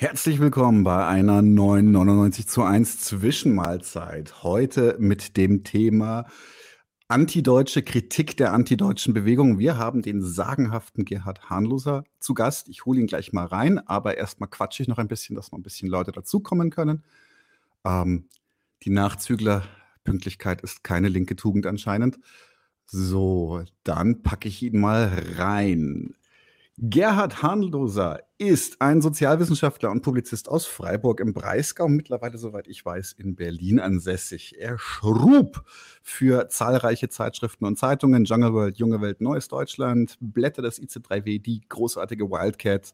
Herzlich willkommen bei einer neuen 99 zu 1 Zwischenmahlzeit. Heute mit dem Thema antideutsche Kritik der antideutschen Bewegung. Wir haben den sagenhaften Gerhard Hahnloser zu Gast. Ich hole ihn gleich mal rein, aber erstmal quatsche ich noch ein bisschen, dass noch ein bisschen Leute dazukommen können. Ähm, die Nachzügler Pünktlichkeit ist keine linke Tugend anscheinend. So, dann packe ich ihn mal rein. Gerhard Hahnloser ist ein Sozialwissenschaftler und Publizist aus Freiburg im Breisgau, mittlerweile, soweit ich weiß, in Berlin ansässig. Er schrub für zahlreiche Zeitschriften und Zeitungen, Jungle World, Junge Welt, Neues Deutschland, Blätter des IC3W, die großartige Wildcat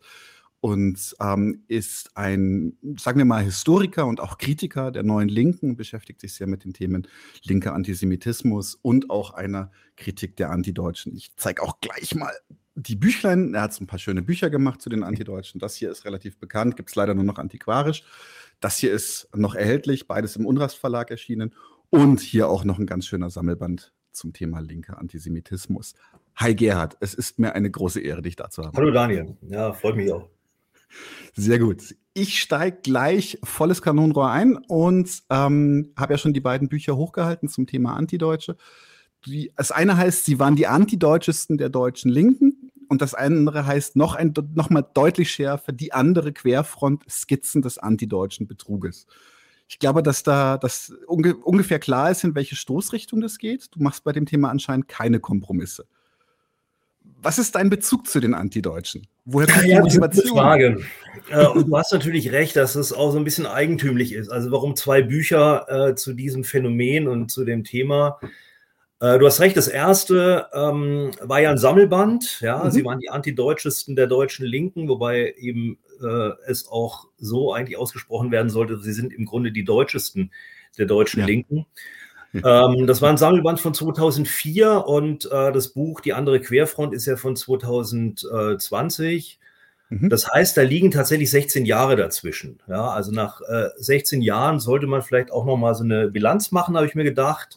und ähm, ist ein, sagen wir mal, Historiker und auch Kritiker der neuen Linken, beschäftigt sich sehr mit den Themen linker Antisemitismus und auch einer Kritik der Antideutschen. Ich zeige auch gleich mal die Büchlein, er hat so ein paar schöne Bücher gemacht zu den Antideutschen. Das hier ist relativ bekannt, gibt es leider nur noch antiquarisch. Das hier ist noch erhältlich, beides im Unrast Verlag erschienen. Und hier auch noch ein ganz schöner Sammelband zum Thema linker Antisemitismus. Hi Gerhard, es ist mir eine große Ehre, dich da zu haben. Hallo Daniel, ja, freut mich auch. Sehr gut. Ich steige gleich volles Kanonenrohr ein und ähm, habe ja schon die beiden Bücher hochgehalten zum Thema Antideutsche. Die, das eine heißt, sie waren die Antideutschesten der deutschen Linken und das andere heißt noch, ein, noch mal deutlich schärfer, die andere Querfront Skizzen des antideutschen Betruges. Ich glaube, dass da das unge ungefähr klar ist, in welche Stoßrichtung das geht. Du machst bei dem Thema anscheinend keine Kompromisse. Was ist dein Bezug zu den Antideutschen? Woher kommt ja, die Motivation? Frage. Äh, und du hast natürlich recht, dass es auch so ein bisschen eigentümlich ist. Also warum zwei Bücher äh, zu diesem Phänomen und zu dem Thema äh, du hast recht, das erste ähm, war ja ein Sammelband. Ja, mhm. sie waren die antideutschesten der deutschen Linken, wobei eben äh, es auch so eigentlich ausgesprochen werden sollte, sie sind im Grunde die deutschesten der deutschen ja. Linken. Ähm, das war ein Sammelband von 2004 und äh, das Buch Die andere Querfront ist ja von 2020. Mhm. Das heißt, da liegen tatsächlich 16 Jahre dazwischen. Ja, also nach äh, 16 Jahren sollte man vielleicht auch noch mal so eine Bilanz machen, habe ich mir gedacht.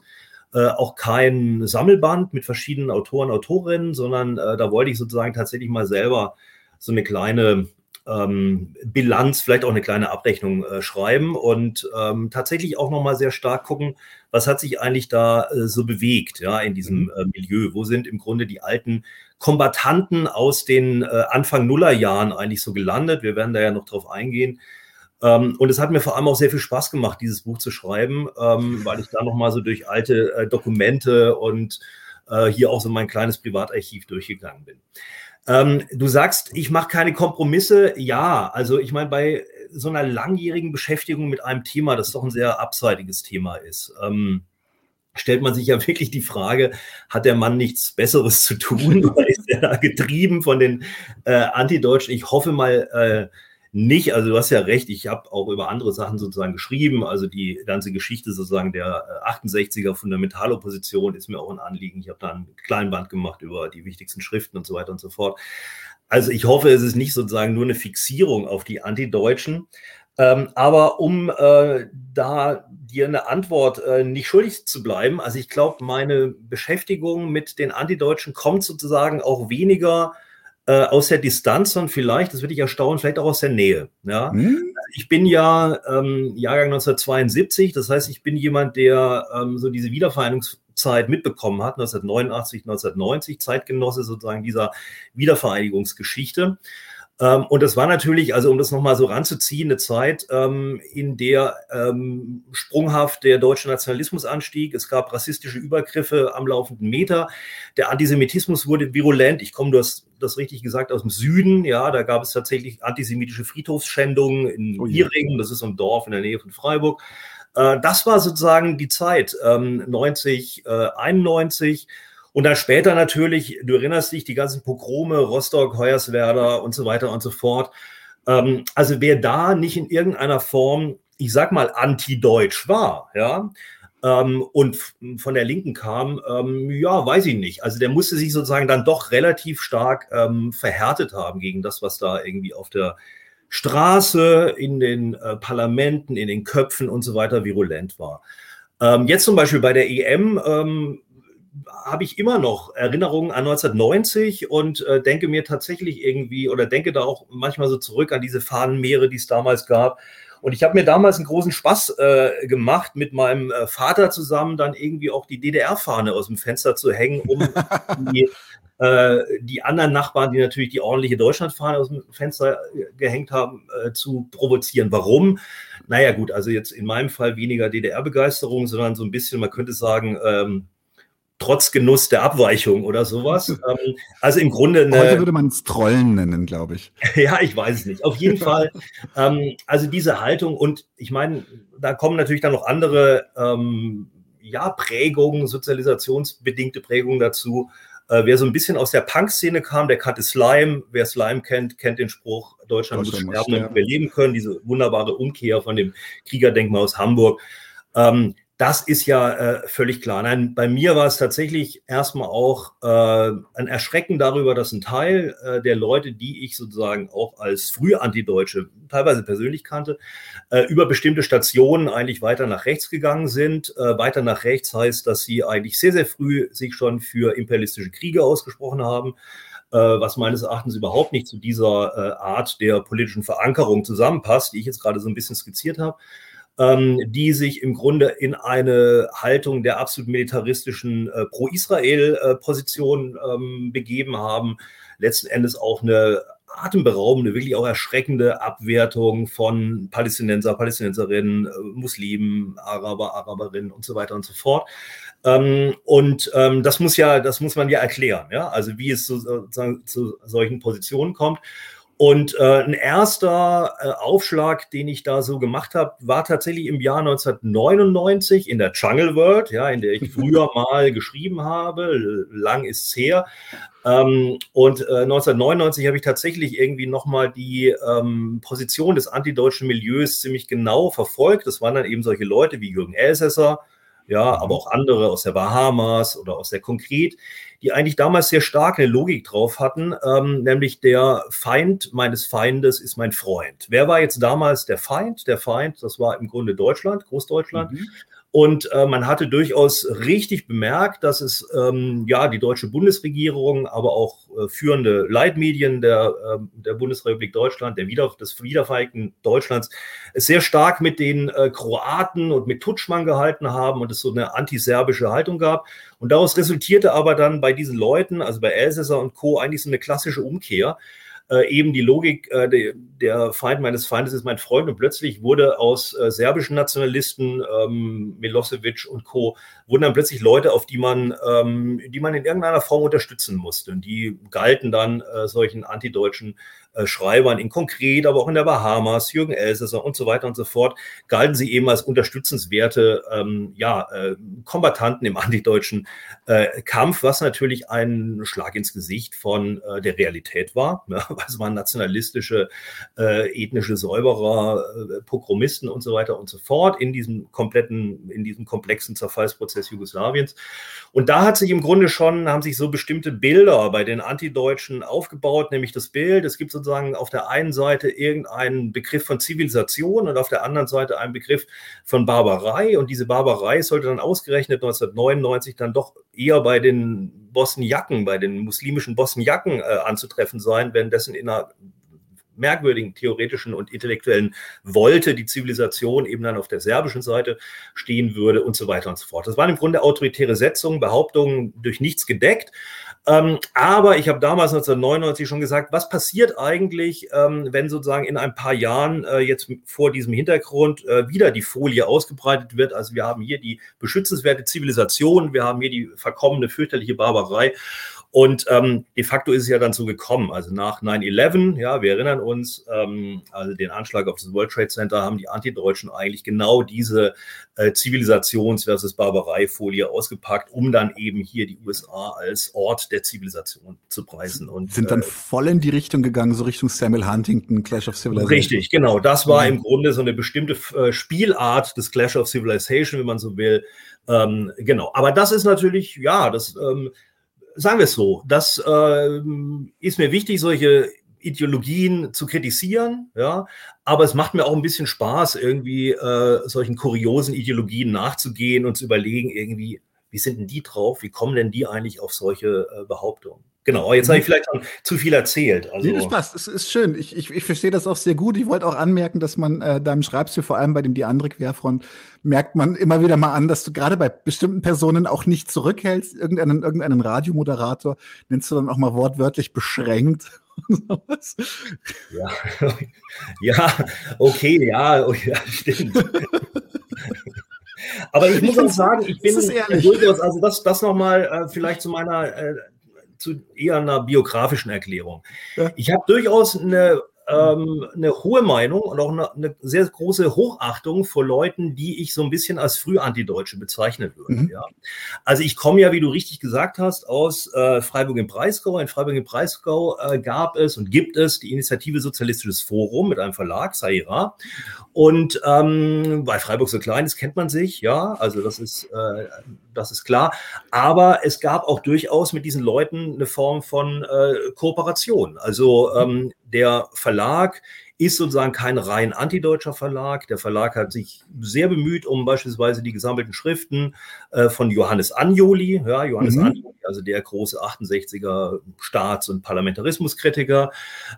Äh, auch kein Sammelband mit verschiedenen Autoren, Autorinnen, sondern äh, da wollte ich sozusagen tatsächlich mal selber so eine kleine ähm, Bilanz, vielleicht auch eine kleine Abrechnung äh, schreiben und ähm, tatsächlich auch nochmal sehr stark gucken, was hat sich eigentlich da äh, so bewegt, ja, in diesem mhm. äh, Milieu? Wo sind im Grunde die alten Kombatanten aus den äh, Anfang Nullerjahren eigentlich so gelandet? Wir werden da ja noch drauf eingehen. Ähm, und es hat mir vor allem auch sehr viel Spaß gemacht, dieses Buch zu schreiben, ähm, weil ich da nochmal so durch alte äh, Dokumente und äh, hier auch so mein kleines Privatarchiv durchgegangen bin. Ähm, du sagst, ich mache keine Kompromisse. Ja, also ich meine, bei so einer langjährigen Beschäftigung mit einem Thema, das doch ein sehr abseitiges Thema ist, ähm, stellt man sich ja wirklich die Frage, hat der Mann nichts Besseres zu tun? Oder ist er getrieben von den äh, Antideutschen? Ich hoffe mal, äh, nicht. Also du hast ja recht, ich habe auch über andere Sachen sozusagen geschrieben. Also die ganze Geschichte sozusagen der 68er äh, Fundamentalopposition ist mir auch ein Anliegen. Ich habe da ein Kleinband gemacht über die wichtigsten Schriften und so weiter und so fort. Also ich hoffe, es ist nicht sozusagen nur eine Fixierung auf die Antideutschen. Ähm, aber um äh, da dir eine Antwort äh, nicht schuldig zu bleiben, also ich glaube, meine Beschäftigung mit den Antideutschen kommt sozusagen auch weniger äh, aus der Distanz und vielleicht, das würde ich erstaunen, vielleicht auch aus der Nähe. Ja? Hm? Ich bin ja ähm, Jahrgang 1972, das heißt, ich bin jemand, der ähm, so diese Wiedervereinigungszeit mitbekommen hat, 1989, 1990, Zeitgenosse sozusagen dieser Wiedervereinigungsgeschichte. Ähm, und das war natürlich, also um das nochmal so ranzuziehen, eine Zeit, ähm, in der ähm, sprunghaft der deutsche Nationalismus anstieg. Es gab rassistische Übergriffe am laufenden Meter. Der Antisemitismus wurde virulent. Ich komme, du hast das richtig gesagt, aus dem Süden. Ja, da gab es tatsächlich antisemitische Friedhofsschändungen in oh Iringen. Das ist so ein Dorf in der Nähe von Freiburg. Äh, das war sozusagen die Zeit, 90, äh, 91. Und dann später natürlich, du erinnerst dich, die ganzen Pogrome, Rostock, Hoyerswerda und so weiter und so fort. Ähm, also wer da nicht in irgendeiner Form, ich sag mal, anti-deutsch war, ja, ähm, und von der Linken kam, ähm, ja, weiß ich nicht. Also der musste sich sozusagen dann doch relativ stark ähm, verhärtet haben gegen das, was da irgendwie auf der Straße, in den äh, Parlamenten, in den Köpfen und so weiter virulent war. Ähm, jetzt zum Beispiel bei der EM ähm, habe ich immer noch Erinnerungen an 1990 und äh, denke mir tatsächlich irgendwie oder denke da auch manchmal so zurück an diese Fahnenmeere, die es damals gab. Und ich habe mir damals einen großen Spaß äh, gemacht, mit meinem äh, Vater zusammen dann irgendwie auch die DDR-Fahne aus dem Fenster zu hängen, um die, äh, die anderen Nachbarn, die natürlich die ordentliche Deutschlandfahne aus dem Fenster äh, gehängt haben, äh, zu provozieren. Warum? Naja gut, also jetzt in meinem Fall weniger DDR-Begeisterung, sondern so ein bisschen, man könnte sagen, ähm, trotz Genuss der Abweichung oder sowas. Ähm, also im Grunde. Eine, Heute würde man es Trollen nennen, glaube ich. ja, ich weiß es nicht. Auf jeden Fall. Ähm, also diese Haltung und ich meine, da kommen natürlich dann noch andere ähm, ja, Prägungen, sozialisationsbedingte Prägungen dazu. Äh, wer so ein bisschen aus der Punk-Szene kam, der kannte Slime. Wer Slime kennt, kennt den Spruch, Deutschland, Deutschland muss sterben, damit wir leben können. Diese wunderbare Umkehr von dem Kriegerdenkmal aus Hamburg. Ähm, das ist ja äh, völlig klar. Nein, bei mir war es tatsächlich erstmal auch äh, ein Erschrecken darüber, dass ein Teil äh, der Leute, die ich sozusagen auch als frühe Antideutsche teilweise persönlich kannte, äh, über bestimmte Stationen eigentlich weiter nach rechts gegangen sind. Äh, weiter nach rechts heißt, dass sie eigentlich sehr, sehr früh sich schon für imperialistische Kriege ausgesprochen haben äh, was meines Erachtens überhaupt nicht zu dieser Art der politischen Verankerung zusammenpasst, die ich jetzt gerade so ein bisschen skizziert habe ähm, die sich im Grunde in eine Haltung der absolut militaristischen äh, Pro-Israel-Position ähm, begeben haben. Letzten Endes auch eine atemberaubende, wirklich auch erschreckende Abwertung von Palästinenser, Palästinenserinnen, äh, Muslimen, Araber, Araberinnen und so weiter und so fort. Ähm, und ähm, das muss ja, das muss man ja erklären, ja, also wie es zu, zu solchen Positionen kommt. Und äh, ein erster äh, Aufschlag, den ich da so gemacht habe, war tatsächlich im Jahr 1999 in der Jungle World, ja, in der ich früher mal geschrieben habe. Lang ist es her. Ähm, und äh, 1999 habe ich tatsächlich irgendwie nochmal die ähm, Position des antideutschen Milieus ziemlich genau verfolgt. Das waren dann eben solche Leute wie Jürgen Elsässer, ja, aber auch andere aus der Bahamas oder aus der Konkret, die eigentlich damals sehr stark eine Logik drauf hatten, ähm, nämlich der Feind meines Feindes ist mein Freund. Wer war jetzt damals der Feind? Der Feind, das war im Grunde Deutschland, Großdeutschland. Mhm. Und äh, man hatte durchaus richtig bemerkt, dass es ähm, ja die deutsche Bundesregierung, aber auch äh, führende Leitmedien der, äh, der Bundesrepublik Deutschland, der Wieder des wiedervereinigten Deutschlands, es sehr stark mit den äh, Kroaten und mit Tutschmann gehalten haben und es so eine antiserbische Haltung gab. Und daraus resultierte aber dann bei diesen Leuten, also bei Elsässer und Co., eigentlich so eine klassische Umkehr äh, eben die Logik, äh, de, der Feind meines Feindes ist mein Freund und plötzlich wurde aus äh, serbischen Nationalisten, ähm, Milosevic und Co., wurden dann plötzlich Leute, auf die man, ähm, die man in irgendeiner Form unterstützen musste. Und die galten dann äh, solchen antideutschen Schreibern in Konkret, aber auch in der Bahamas, Jürgen Elsässer und so weiter und so fort, galten sie eben als unterstützenswerte ähm, ja, äh, Kombatanten im antideutschen äh, Kampf, was natürlich ein Schlag ins Gesicht von äh, der Realität war. Weil es waren nationalistische, äh, ethnische Säuberer, äh, Pogromisten und so weiter und so fort in diesem kompletten, in diesem komplexen Zerfallsprozess Jugoslawiens. Und da hat sich im Grunde schon, haben sich so bestimmte Bilder bei den Antideutschen aufgebaut, nämlich das Bild, es gibt sozusagen sozusagen auf der einen Seite irgendeinen Begriff von Zivilisation und auf der anderen Seite einen Begriff von Barbarei. Und diese Barbarei sollte dann ausgerechnet 1999 dann doch eher bei den Bosniaken, bei den muslimischen Bosniaken äh, anzutreffen sein, währenddessen in einer merkwürdigen theoretischen und intellektuellen Wollte die Zivilisation eben dann auf der serbischen Seite stehen würde und so weiter und so fort. Das waren im Grunde autoritäre Setzungen, Behauptungen durch nichts gedeckt. Ähm, aber ich habe damals 1999 schon gesagt, was passiert eigentlich, ähm, wenn sozusagen in ein paar Jahren äh, jetzt vor diesem Hintergrund äh, wieder die Folie ausgebreitet wird. Also wir haben hier die beschützenswerte Zivilisation, wir haben hier die verkommene, fürchterliche Barbarei. Und ähm, de facto ist es ja dann so gekommen. Also nach 9-11, ja, wir erinnern uns, ähm, also den Anschlag auf das World Trade Center haben die Antideutschen eigentlich genau diese äh, Zivilisations- versus Barbarei-Folie ausgepackt, um dann eben hier die USA als Ort der Zivilisation zu preisen. Und, Sind dann äh, voll in die Richtung gegangen, so Richtung Samuel Huntington, Clash of Civilization. Richtig, genau. Das war mhm. im Grunde so eine bestimmte äh, Spielart des Clash of Civilization, wenn man so will. Ähm, genau. Aber das ist natürlich, ja, das ähm, sagen wir es so, das äh, ist mir wichtig, solche Ideologien zu kritisieren, ja, aber es macht mir auch ein bisschen Spaß, irgendwie äh, solchen kuriosen Ideologien nachzugehen und zu überlegen, irgendwie, wie sind denn die drauf? Wie kommen denn die eigentlich auf solche äh, Behauptungen? Genau, jetzt habe ich mhm. vielleicht schon zu viel erzählt. Also. Nee, das passt, es ist schön. Ich, ich, ich verstehe das auch sehr gut. Ich wollte auch anmerken, dass man äh, deinem Schreibstil, vor allem bei dem Die andere Querfront, merkt man immer wieder mal an, dass du gerade bei bestimmten Personen auch nicht zurückhältst. Irgendeinen, irgendeinen Radiomoderator nennst du dann auch mal wortwörtlich beschränkt. ja. ja, okay, ja, oh, ja stimmt. Aber ich, ich muss auch sagen, ich bin durchaus, also das, das nochmal äh, vielleicht zu meiner äh, zu eher einer biografischen Erklärung. Ja. Ich habe durchaus eine ähm, eine hohe Meinung und auch eine, eine, sehr große Hochachtung vor Leuten, die ich so ein bisschen als Früh-Antideutsche bezeichnen würde. Mhm. Ja. Also ich komme ja, wie du richtig gesagt hast, aus äh, Freiburg im Breisgau. In Freiburg im Breisgau äh, gab es und gibt es die Initiative Sozialistisches Forum mit einem Verlag, Saira. Und ähm, weil Freiburg so klein ist, kennt man sich, ja, also das ist, äh, das ist klar. Aber es gab auch durchaus mit diesen Leuten eine Form von äh, Kooperation. Also ähm, der Verlag ist sozusagen kein rein antideutscher Verlag. Der Verlag hat sich sehr bemüht um beispielsweise die gesammelten Schriften äh, von Johannes Anjoli, ja, Johannes mhm. Anjoli, also der große 68er Staats- und Parlamentarismuskritiker.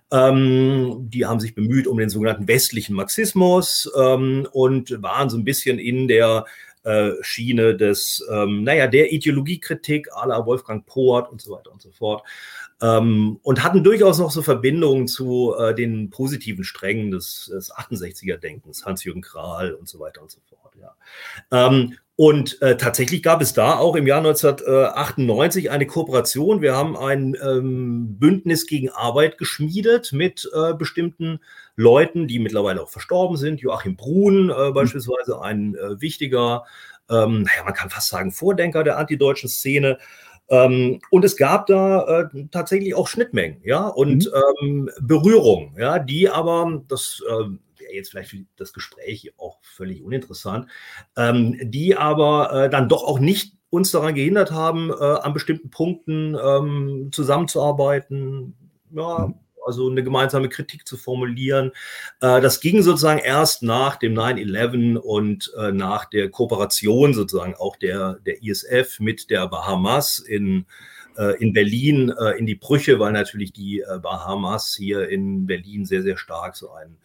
Ähm, die haben sich bemüht um den sogenannten westlichen Marxismus ähm, und waren so ein bisschen in der äh, Schiene des, ähm, naja, der Ideologiekritik à la Wolfgang Poort und so weiter und so fort ähm, und hatten durchaus noch so Verbindungen zu äh, den positiven Strängen des, des 68er-Denkens, Hans-Jürgen Krahl und so weiter und so fort. Ja. Ähm, und äh, tatsächlich gab es da auch im Jahr 1998 eine Kooperation. Wir haben ein ähm, Bündnis gegen Arbeit geschmiedet mit äh, bestimmten Leuten, die mittlerweile auch verstorben sind. Joachim Brun äh, beispielsweise, ein äh, wichtiger, ähm, naja, man kann fast sagen, Vordenker der antideutschen Szene. Ähm, und es gab da äh, tatsächlich auch Schnittmengen, ja, und mhm. ähm, Berührungen, ja, die aber, das äh, wäre jetzt vielleicht für das Gespräch auch völlig uninteressant, ähm, die aber äh, dann doch auch nicht uns daran gehindert haben, äh, an bestimmten Punkten ähm, zusammenzuarbeiten, ja, also eine gemeinsame Kritik zu formulieren. Äh, das ging sozusagen erst nach dem 9-11 und äh, nach der Kooperation sozusagen auch der, der ISF mit der Bahamas in, äh, in Berlin in die Brüche, weil natürlich die Bahamas hier in Berlin sehr, sehr stark so ein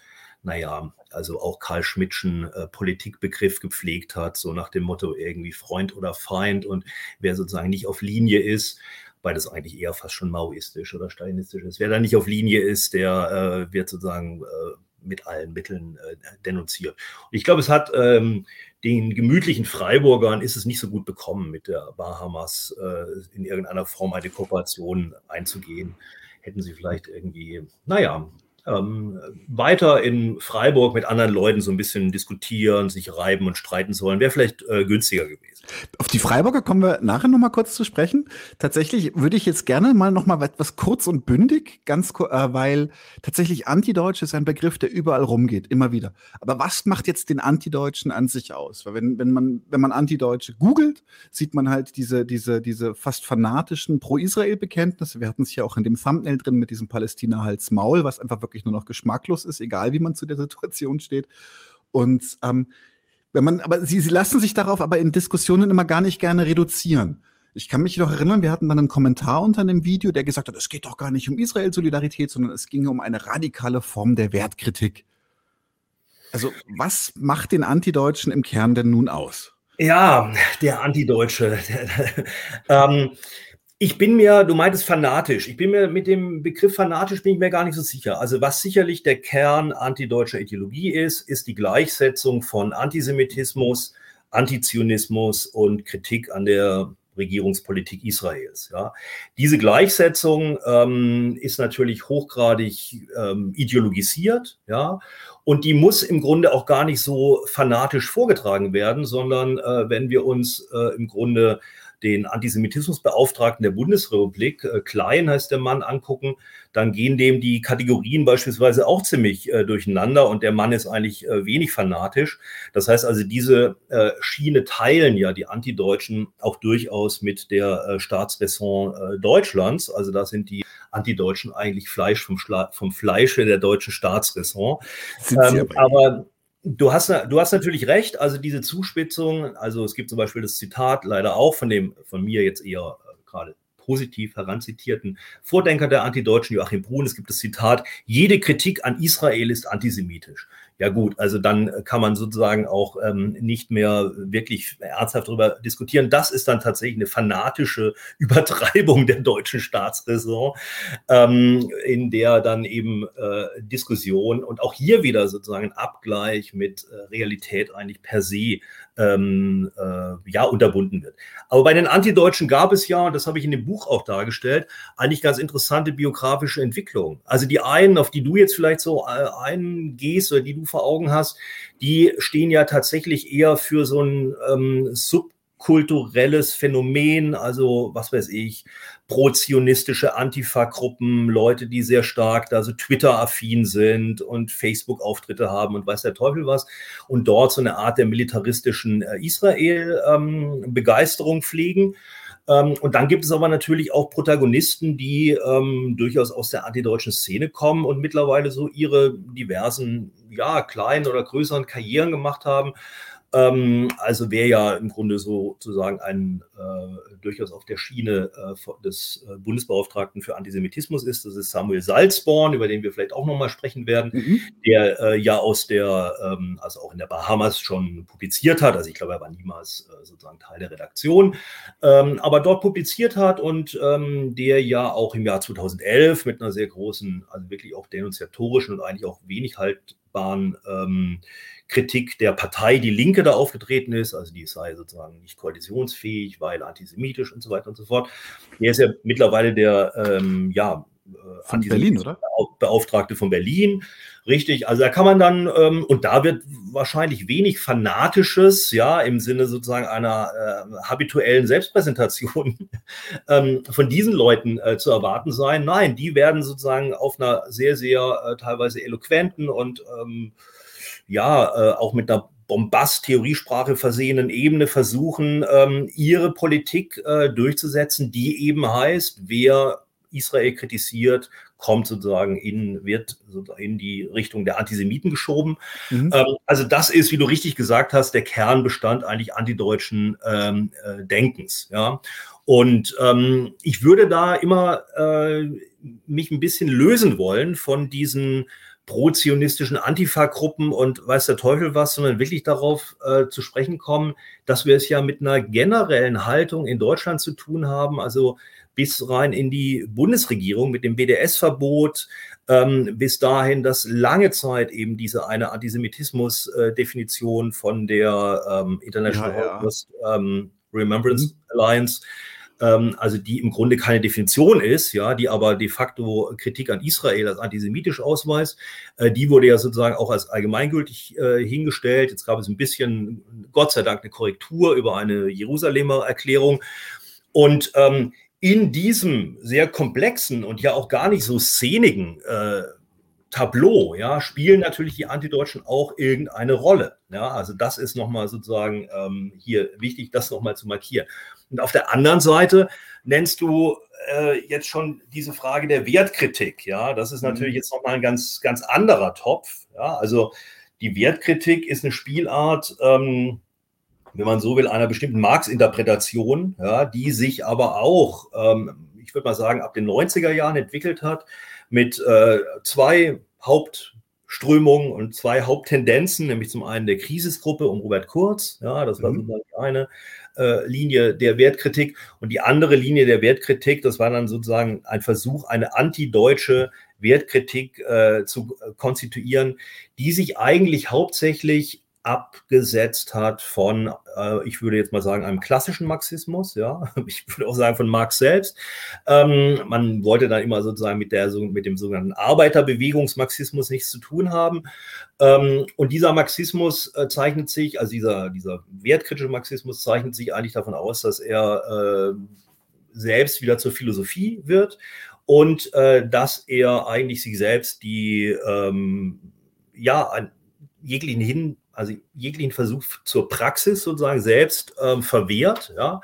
naja, also auch Karl Schmidtschen äh, Politikbegriff gepflegt hat, so nach dem Motto irgendwie Freund oder Feind und wer sozusagen nicht auf Linie ist, weil das eigentlich eher fast schon maoistisch oder stalinistisch ist. Wer da nicht auf Linie ist, der äh, wird sozusagen äh, mit allen Mitteln äh, denunziert. Und ich glaube, es hat ähm, den gemütlichen Freiburgern ist es nicht so gut bekommen, mit der Bahamas äh, in irgendeiner Form eine Kooperation einzugehen. Hätten sie vielleicht irgendwie, naja, ähm, weiter in Freiburg mit anderen Leuten so ein bisschen diskutieren, sich reiben und streiten sollen, wäre vielleicht äh, günstiger gewesen. Auf die Freiburger kommen wir nachher noch mal kurz zu sprechen. Tatsächlich würde ich jetzt gerne mal noch mal etwas kurz und bündig, ganz äh, weil tatsächlich Antideutsch ist ein Begriff, der überall rumgeht, immer wieder. Aber was macht jetzt den Antideutschen an sich aus? Weil wenn, wenn man wenn man Antideutsche googelt, sieht man halt diese diese diese fast fanatischen Pro-Israel-Bekenntnisse. Wir hatten es ja auch in dem Thumbnail drin mit diesem Palästina-Hals-Maul, was einfach wirklich nur noch geschmacklos ist, egal wie man zu der Situation steht. Und ähm, wenn man, aber sie, sie lassen sich darauf aber in Diskussionen immer gar nicht gerne reduzieren. Ich kann mich noch erinnern, wir hatten dann einen Kommentar unter einem Video, der gesagt hat, es geht doch gar nicht um Israel-Solidarität, sondern es ging um eine radikale Form der Wertkritik. Also, was macht den Antideutschen im Kern denn nun aus? Ja, der Antideutsche. ähm, ich bin mir, du meintest fanatisch, ich bin mir mit dem Begriff fanatisch bin ich mir gar nicht so sicher. Also was sicherlich der Kern antideutscher Ideologie ist, ist die Gleichsetzung von Antisemitismus, Antizionismus und Kritik an der Regierungspolitik Israels. Ja. Diese Gleichsetzung ähm, ist natürlich hochgradig ähm, ideologisiert, ja, und die muss im Grunde auch gar nicht so fanatisch vorgetragen werden, sondern äh, wenn wir uns äh, im Grunde den Antisemitismusbeauftragten der Bundesrepublik, äh, Klein heißt der Mann, angucken, dann gehen dem die Kategorien beispielsweise auch ziemlich äh, durcheinander und der Mann ist eigentlich äh, wenig fanatisch. Das heißt also, diese äh, Schiene teilen ja die Antideutschen auch durchaus mit der äh, Staatsräson Deutschlands. Also da sind die Antideutschen eigentlich Fleisch vom, Schla vom Fleische der deutschen Staatsräson. Ähm, aber du hast, du hast natürlich recht, also diese Zuspitzung, also es gibt zum Beispiel das Zitat leider auch von dem, von mir jetzt eher äh, gerade positiv heranzitierten Vordenker der Antideutschen, Joachim Brun. Es gibt das Zitat, jede Kritik an Israel ist antisemitisch. Ja gut, also dann kann man sozusagen auch ähm, nicht mehr wirklich ernsthaft darüber diskutieren. Das ist dann tatsächlich eine fanatische Übertreibung der deutschen Staatsräson, ähm, in der dann eben äh, Diskussion und auch hier wieder sozusagen Abgleich mit äh, Realität eigentlich per se ähm, äh, ja, unterbunden wird. Aber bei den Antideutschen gab es ja, und das habe ich in dem Buch auch dargestellt, eigentlich ganz interessante biografische Entwicklungen. Also die einen, auf die du jetzt vielleicht so äh, eingehst oder die du vor Augen hast, die stehen ja tatsächlich eher für so ein ähm, Sub kulturelles Phänomen, also was weiß ich, prozionistische Antifa-Gruppen, Leute, die sehr stark da so Twitter-affin sind und Facebook-Auftritte haben und weiß der Teufel was und dort so eine Art der militaristischen äh, Israel-Begeisterung ähm, pflegen. Ähm, und dann gibt es aber natürlich auch Protagonisten, die ähm, durchaus aus der antideutschen Szene kommen und mittlerweile so ihre diversen, ja, kleinen oder größeren Karrieren gemacht haben. Ähm, also wer ja im Grunde sozusagen ein äh, durchaus auf der Schiene äh, des äh, Bundesbeauftragten für Antisemitismus ist, das ist Samuel Salzborn, über den wir vielleicht auch nochmal sprechen werden, mhm. der äh, ja aus der, ähm, also auch in der Bahamas schon publiziert hat. Also ich glaube, er war niemals äh, sozusagen Teil der Redaktion, ähm, aber dort publiziert hat und ähm, der ja auch im Jahr 2011 mit einer sehr großen, also wirklich auch denunziatorischen und eigentlich auch wenig haltbaren ähm, Kritik der Partei Die Linke da aufgetreten ist, also die sei sozusagen nicht koalitionsfähig, weil antisemitisch und so weiter und so fort. Der ist ja mittlerweile der, ähm, ja, von Berlin, oder? Beauftragte von Berlin. Richtig, also da kann man dann, ähm, und da wird wahrscheinlich wenig Fanatisches, ja, im Sinne sozusagen einer äh, habituellen Selbstpräsentation ähm, von diesen Leuten äh, zu erwarten sein. Nein, die werden sozusagen auf einer sehr, sehr äh, teilweise eloquenten und ähm, ja, äh, auch mit einer Bombast-Theoriesprache versehenen Ebene versuchen, ähm, ihre Politik äh, durchzusetzen, die eben heißt, wer Israel kritisiert, kommt sozusagen in, wird in die Richtung der Antisemiten geschoben. Mhm. Ähm, also das ist, wie du richtig gesagt hast, der Kernbestand eigentlich antideutschen ähm, äh, Denkens. Ja. Und ähm, ich würde da immer äh, mich ein bisschen lösen wollen von diesen pro-zionistischen Antifa-Gruppen und weiß der Teufel was, sondern wirklich darauf äh, zu sprechen kommen, dass wir es ja mit einer generellen Haltung in Deutschland zu tun haben, also bis rein in die Bundesregierung mit dem BDS-Verbot, ähm, bis dahin, dass lange Zeit eben diese eine Antisemitismus-Definition von der ähm, International ja, ja. Ähm, Remembrance mhm. Alliance ähm, also die im Grunde keine Definition ist, ja, die aber de facto Kritik an Israel als antisemitisch ausweist. Äh, die wurde ja sozusagen auch als allgemeingültig äh, hingestellt. Jetzt gab es ein bisschen, Gott sei Dank, eine Korrektur über eine Jerusalemer Erklärung. Und ähm, in diesem sehr komplexen und ja auch gar nicht so szenigen äh, Tableau, ja, spielen natürlich die Antideutschen auch irgendeine Rolle. Ja, also das ist nochmal sozusagen ähm, hier wichtig, das nochmal zu markieren. Und auf der anderen Seite nennst du äh, jetzt schon diese Frage der Wertkritik. Ja, das ist natürlich mhm. jetzt nochmal ein ganz, ganz anderer Topf. Ja, also die Wertkritik ist eine Spielart, ähm, wenn man so will, einer bestimmten Marx-Interpretation, ja, die sich aber auch, ähm, ich würde mal sagen, ab den 90er Jahren entwickelt hat, mit äh, zwei Hauptströmungen und zwei Haupttendenzen, nämlich zum einen der Krisisgruppe um Robert Kurz, ja, das war mhm. sozusagen die eine, äh, Linie der Wertkritik. Und die andere Linie der Wertkritik, das war dann sozusagen ein Versuch, eine antideutsche Wertkritik äh, zu konstituieren, die sich eigentlich hauptsächlich abgesetzt hat von, äh, ich würde jetzt mal sagen, einem klassischen Marxismus, ja, ich würde auch sagen von Marx selbst. Ähm, man wollte dann immer sozusagen mit, der, mit dem sogenannten Arbeiterbewegungsmarxismus nichts zu tun haben. Ähm, und dieser Marxismus äh, zeichnet sich, also dieser, dieser wertkritische Marxismus zeichnet sich eigentlich davon aus, dass er äh, selbst wieder zur Philosophie wird und äh, dass er eigentlich sich selbst die, ähm, ja, jeglichen Hin also jeglichen Versuch zur Praxis sozusagen selbst ähm, verwehrt, ja,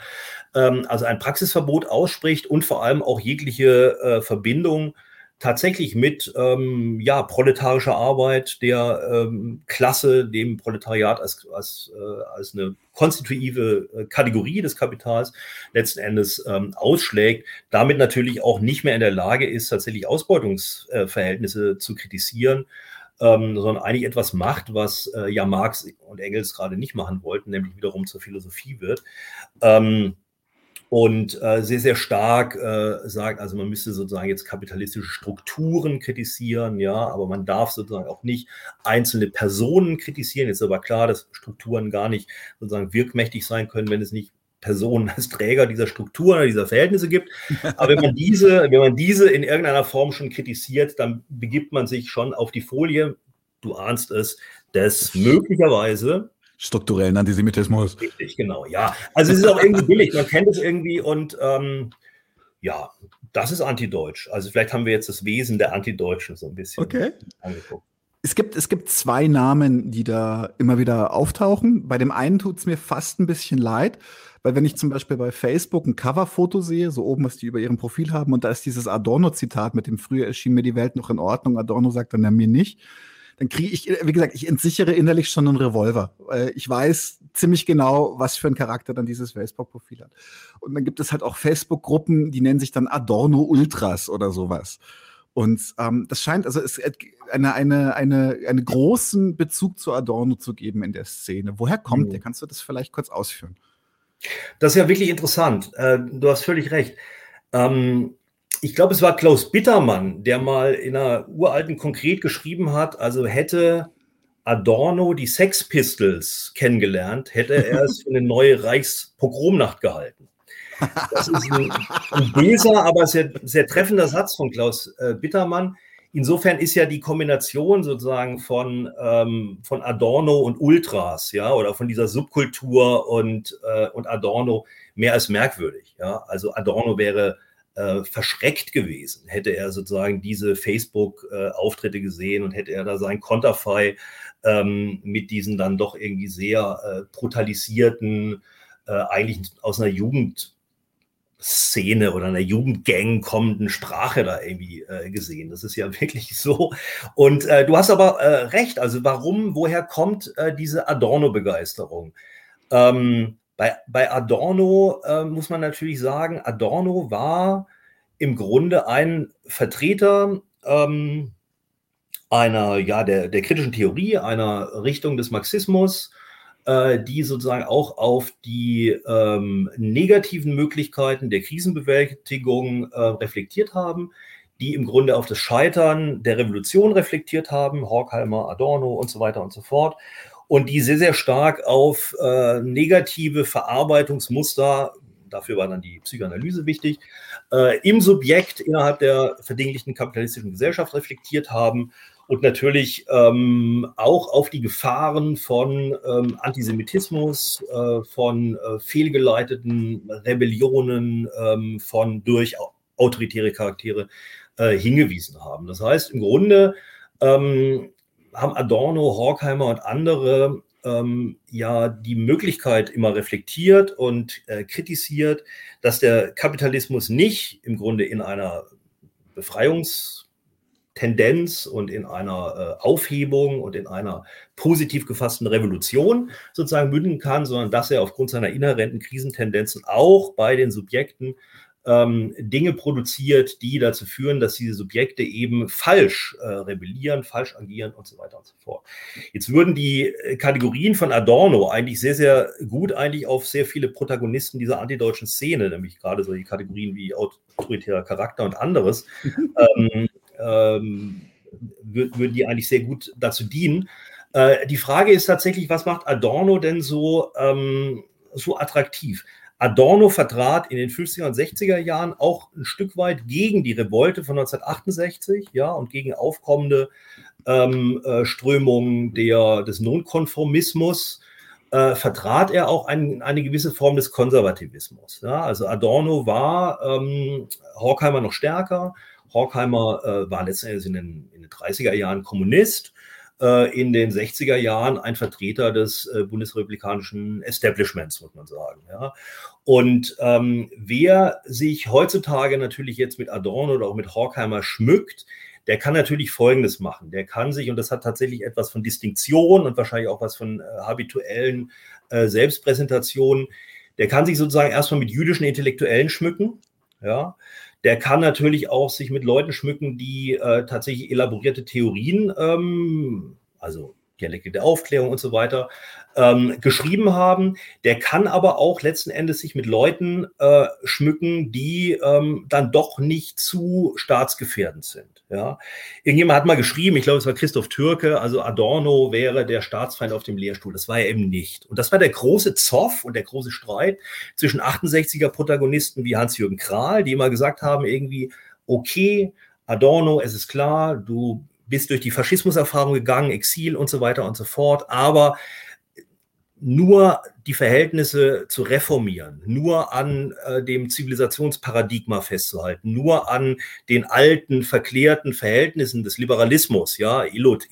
ähm, also ein Praxisverbot ausspricht und vor allem auch jegliche äh, Verbindung tatsächlich mit ähm, ja, proletarischer Arbeit der ähm, Klasse, dem Proletariat als, als, äh, als eine konstitutive äh, Kategorie des Kapitals letzten Endes ähm, ausschlägt, damit natürlich auch nicht mehr in der Lage ist, tatsächlich Ausbeutungsverhältnisse äh, zu kritisieren, ähm, sondern eigentlich etwas macht, was äh, ja Marx und Engels gerade nicht machen wollten, nämlich wiederum zur Philosophie wird. Ähm, und äh, sehr, sehr stark äh, sagt, also man müsste sozusagen jetzt kapitalistische Strukturen kritisieren, ja, aber man darf sozusagen auch nicht einzelne Personen kritisieren. Jetzt ist aber klar, dass Strukturen gar nicht sozusagen wirkmächtig sein können, wenn es nicht Personen als Träger dieser Strukturen oder dieser Verhältnisse gibt. Aber wenn man diese, wenn man diese in irgendeiner Form schon kritisiert, dann begibt man sich schon auf die Folie, du ahnst es, des möglicherweise strukturellen Antisemitismus. Richtig, genau, ja. Also es ist auch irgendwie billig, man kennt es irgendwie und ähm, ja, das ist antideutsch. Also vielleicht haben wir jetzt das Wesen der Antideutschen so ein bisschen okay. angeguckt. Es gibt, es gibt zwei Namen, die da immer wieder auftauchen. Bei dem einen tut es mir fast ein bisschen leid, weil wenn ich zum Beispiel bei Facebook ein Coverfoto sehe, so oben, was die über ihrem Profil haben, und da ist dieses Adorno-Zitat mit dem früher erschien mir die Welt noch in Ordnung, Adorno sagt dann ja mir nicht dann kriege ich, wie gesagt, ich entsichere innerlich schon einen Revolver. Ich weiß ziemlich genau, was für einen Charakter dann dieses Facebook-Profil hat. Und dann gibt es halt auch Facebook-Gruppen, die nennen sich dann Adorno Ultras oder sowas. Und ähm, das scheint, also es eine, eine, eine, einen großen Bezug zu Adorno zu geben in der Szene. Woher kommt mhm. der? Kannst du das vielleicht kurz ausführen? Das ist ja wirklich interessant. Äh, du hast völlig recht. Ähm, ich glaube, es war Klaus Bittermann, der mal in einer uralten Konkret geschrieben hat, also hätte Adorno die Sex Pistols kennengelernt, hätte er es für eine neue Reichspogromnacht gehalten. Das ist ein, ein böser, aber sehr, sehr treffender Satz von Klaus äh, Bittermann. Insofern ist ja die Kombination sozusagen von, ähm, von Adorno und Ultras, ja, oder von dieser Subkultur und, äh, und Adorno mehr als merkwürdig. Ja. Also Adorno wäre äh, verschreckt gewesen, hätte er sozusagen diese Facebook-Auftritte gesehen und hätte er da sein Konterfei ähm, mit diesen dann doch irgendwie sehr äh, brutalisierten, äh, eigentlich aus einer Jugendszene oder einer Jugendgang kommenden Sprache da irgendwie äh, gesehen. Das ist ja wirklich so. Und äh, du hast aber äh, recht. Also warum, woher kommt äh, diese Adorno-Begeisterung? Ähm, bei, bei Adorno äh, muss man natürlich sagen, Adorno war im Grunde ein Vertreter ähm, einer, ja, der, der kritischen Theorie, einer Richtung des Marxismus, die sozusagen auch auf die ähm, negativen Möglichkeiten der Krisenbewältigung äh, reflektiert haben, die im Grunde auf das Scheitern der Revolution reflektiert haben, Horkheimer, Adorno und so weiter und so fort und die sehr, sehr stark auf äh, negative Verarbeitungsmuster, dafür war dann die Psychoanalyse wichtig, äh, im Subjekt innerhalb der verdinglichen kapitalistischen Gesellschaft reflektiert haben und natürlich ähm, auch auf die Gefahren von ähm, Antisemitismus, äh, von äh, fehlgeleiteten Rebellionen, ähm, von durch autoritäre Charaktere äh, hingewiesen haben. Das heißt, im Grunde ähm, haben Adorno, Horkheimer und andere ähm, ja die Möglichkeit immer reflektiert und äh, kritisiert, dass der Kapitalismus nicht im Grunde in einer Befreiungstendenz und in einer äh, Aufhebung und in einer positiv gefassten Revolution sozusagen münden kann, sondern dass er aufgrund seiner inhärenten Krisentendenzen auch bei den Subjekten ähm, Dinge produziert, die dazu führen, dass diese Subjekte eben falsch äh, rebellieren, falsch agieren und so weiter und so fort. Jetzt würden die äh, Kategorien von Adorno eigentlich sehr, sehr gut eigentlich auf sehr viele Protagonisten dieser antideutschen Szene, nämlich gerade solche Kategorien wie autoritärer Charakter und anderes, ähm, ähm, würden die eigentlich sehr gut dazu dienen. Äh, die Frage ist tatsächlich, was macht Adorno denn so, ähm, so attraktiv? Adorno vertrat in den 50er und 60er Jahren auch ein Stück weit gegen die Revolte von 1968, ja, und gegen aufkommende ähm, äh, Strömungen der, des Nonkonformismus, äh, vertrat er auch ein, eine gewisse Form des Konservativismus. Ja? Also Adorno war ähm, Horkheimer noch stärker. Horkheimer äh, war letztendlich in den, in den 30er Jahren Kommunist äh, in den 60er Jahren ein Vertreter des äh, bundesrepublikanischen Establishments, muss man sagen. Ja. Und ähm, wer sich heutzutage natürlich jetzt mit Adorno oder auch mit Horkheimer schmückt, der kann natürlich Folgendes machen. Der kann sich, und das hat tatsächlich etwas von Distinktion und wahrscheinlich auch was von äh, habituellen äh, Selbstpräsentationen, der kann sich sozusagen erstmal mit jüdischen Intellektuellen schmücken. Ja, der kann natürlich auch sich mit Leuten schmücken, die äh, tatsächlich elaborierte Theorien, ähm, also Dialektik der Aufklärung und so weiter, ähm, geschrieben haben. Der kann aber auch letzten Endes sich mit Leuten äh, schmücken, die ähm, dann doch nicht zu staatsgefährdend sind. Ja? Irgendjemand hat mal geschrieben, ich glaube, es war Christoph Türke, also Adorno wäre der Staatsfeind auf dem Lehrstuhl. Das war er eben nicht. Und das war der große Zoff und der große Streit zwischen 68er Protagonisten wie Hans-Jürgen Krahl, die immer gesagt haben, irgendwie, okay, Adorno, es ist klar, du bist durch die Faschismuserfahrung gegangen, Exil und so weiter und so fort, aber nur die Verhältnisse zu reformieren, nur an äh, dem Zivilisationsparadigma festzuhalten, nur an den alten, verklärten Verhältnissen des Liberalismus, ja, Illot,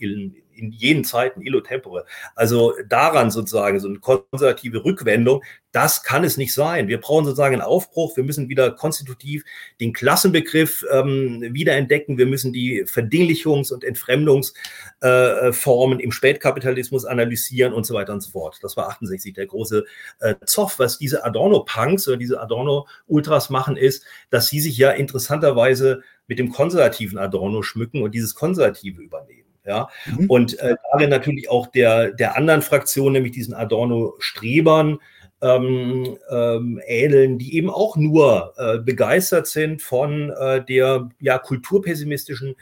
in jenen Zeiten illo tempore. Also daran sozusagen so eine konservative Rückwendung, das kann es nicht sein. Wir brauchen sozusagen einen Aufbruch. Wir müssen wieder konstitutiv den Klassenbegriff ähm, wiederentdecken. Wir müssen die Verdinglichungs- und Entfremdungsformen äh, im Spätkapitalismus analysieren und so weiter und so fort. Das war 68 der große äh, Zoff. Was diese Adorno-Punks oder diese Adorno-Ultras machen, ist, dass sie sich ja interessanterweise mit dem konservativen Adorno schmücken und dieses Konservative übernehmen. Ja? Mhm. Und äh, darin natürlich auch der, der anderen Fraktion, nämlich diesen Adorno-Strebern, ähm, ähm, ähneln, die eben auch nur äh, begeistert sind von äh, der ja, kulturpessimistischen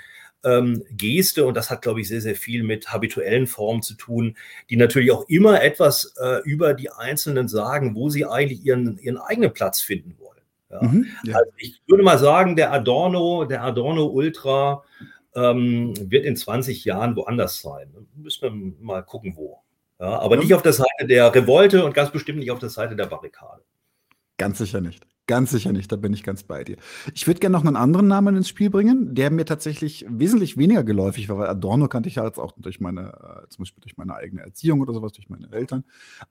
ähm, Geste. Und das hat, glaube ich, sehr, sehr viel mit habituellen Formen zu tun, die natürlich auch immer etwas äh, über die Einzelnen sagen, wo sie eigentlich ihren, ihren eigenen Platz finden wollen. Ja? Mhm, ja. Also ich würde mal sagen, der Adorno, der Adorno Ultra, ähm, wird in 20 Jahren woanders sein. Müssen wir mal gucken, wo. Ja, aber ja. nicht auf der Seite der Revolte und ganz bestimmt nicht auf der Seite der Barrikade. Ganz sicher nicht. Ganz sicher nicht, da bin ich ganz bei dir. Ich würde gerne noch einen anderen Namen ins Spiel bringen, der mir tatsächlich wesentlich weniger geläufig war, weil Adorno kannte ich ja jetzt auch durch meine, äh, zum Beispiel durch meine eigene Erziehung oder sowas, durch meine Eltern.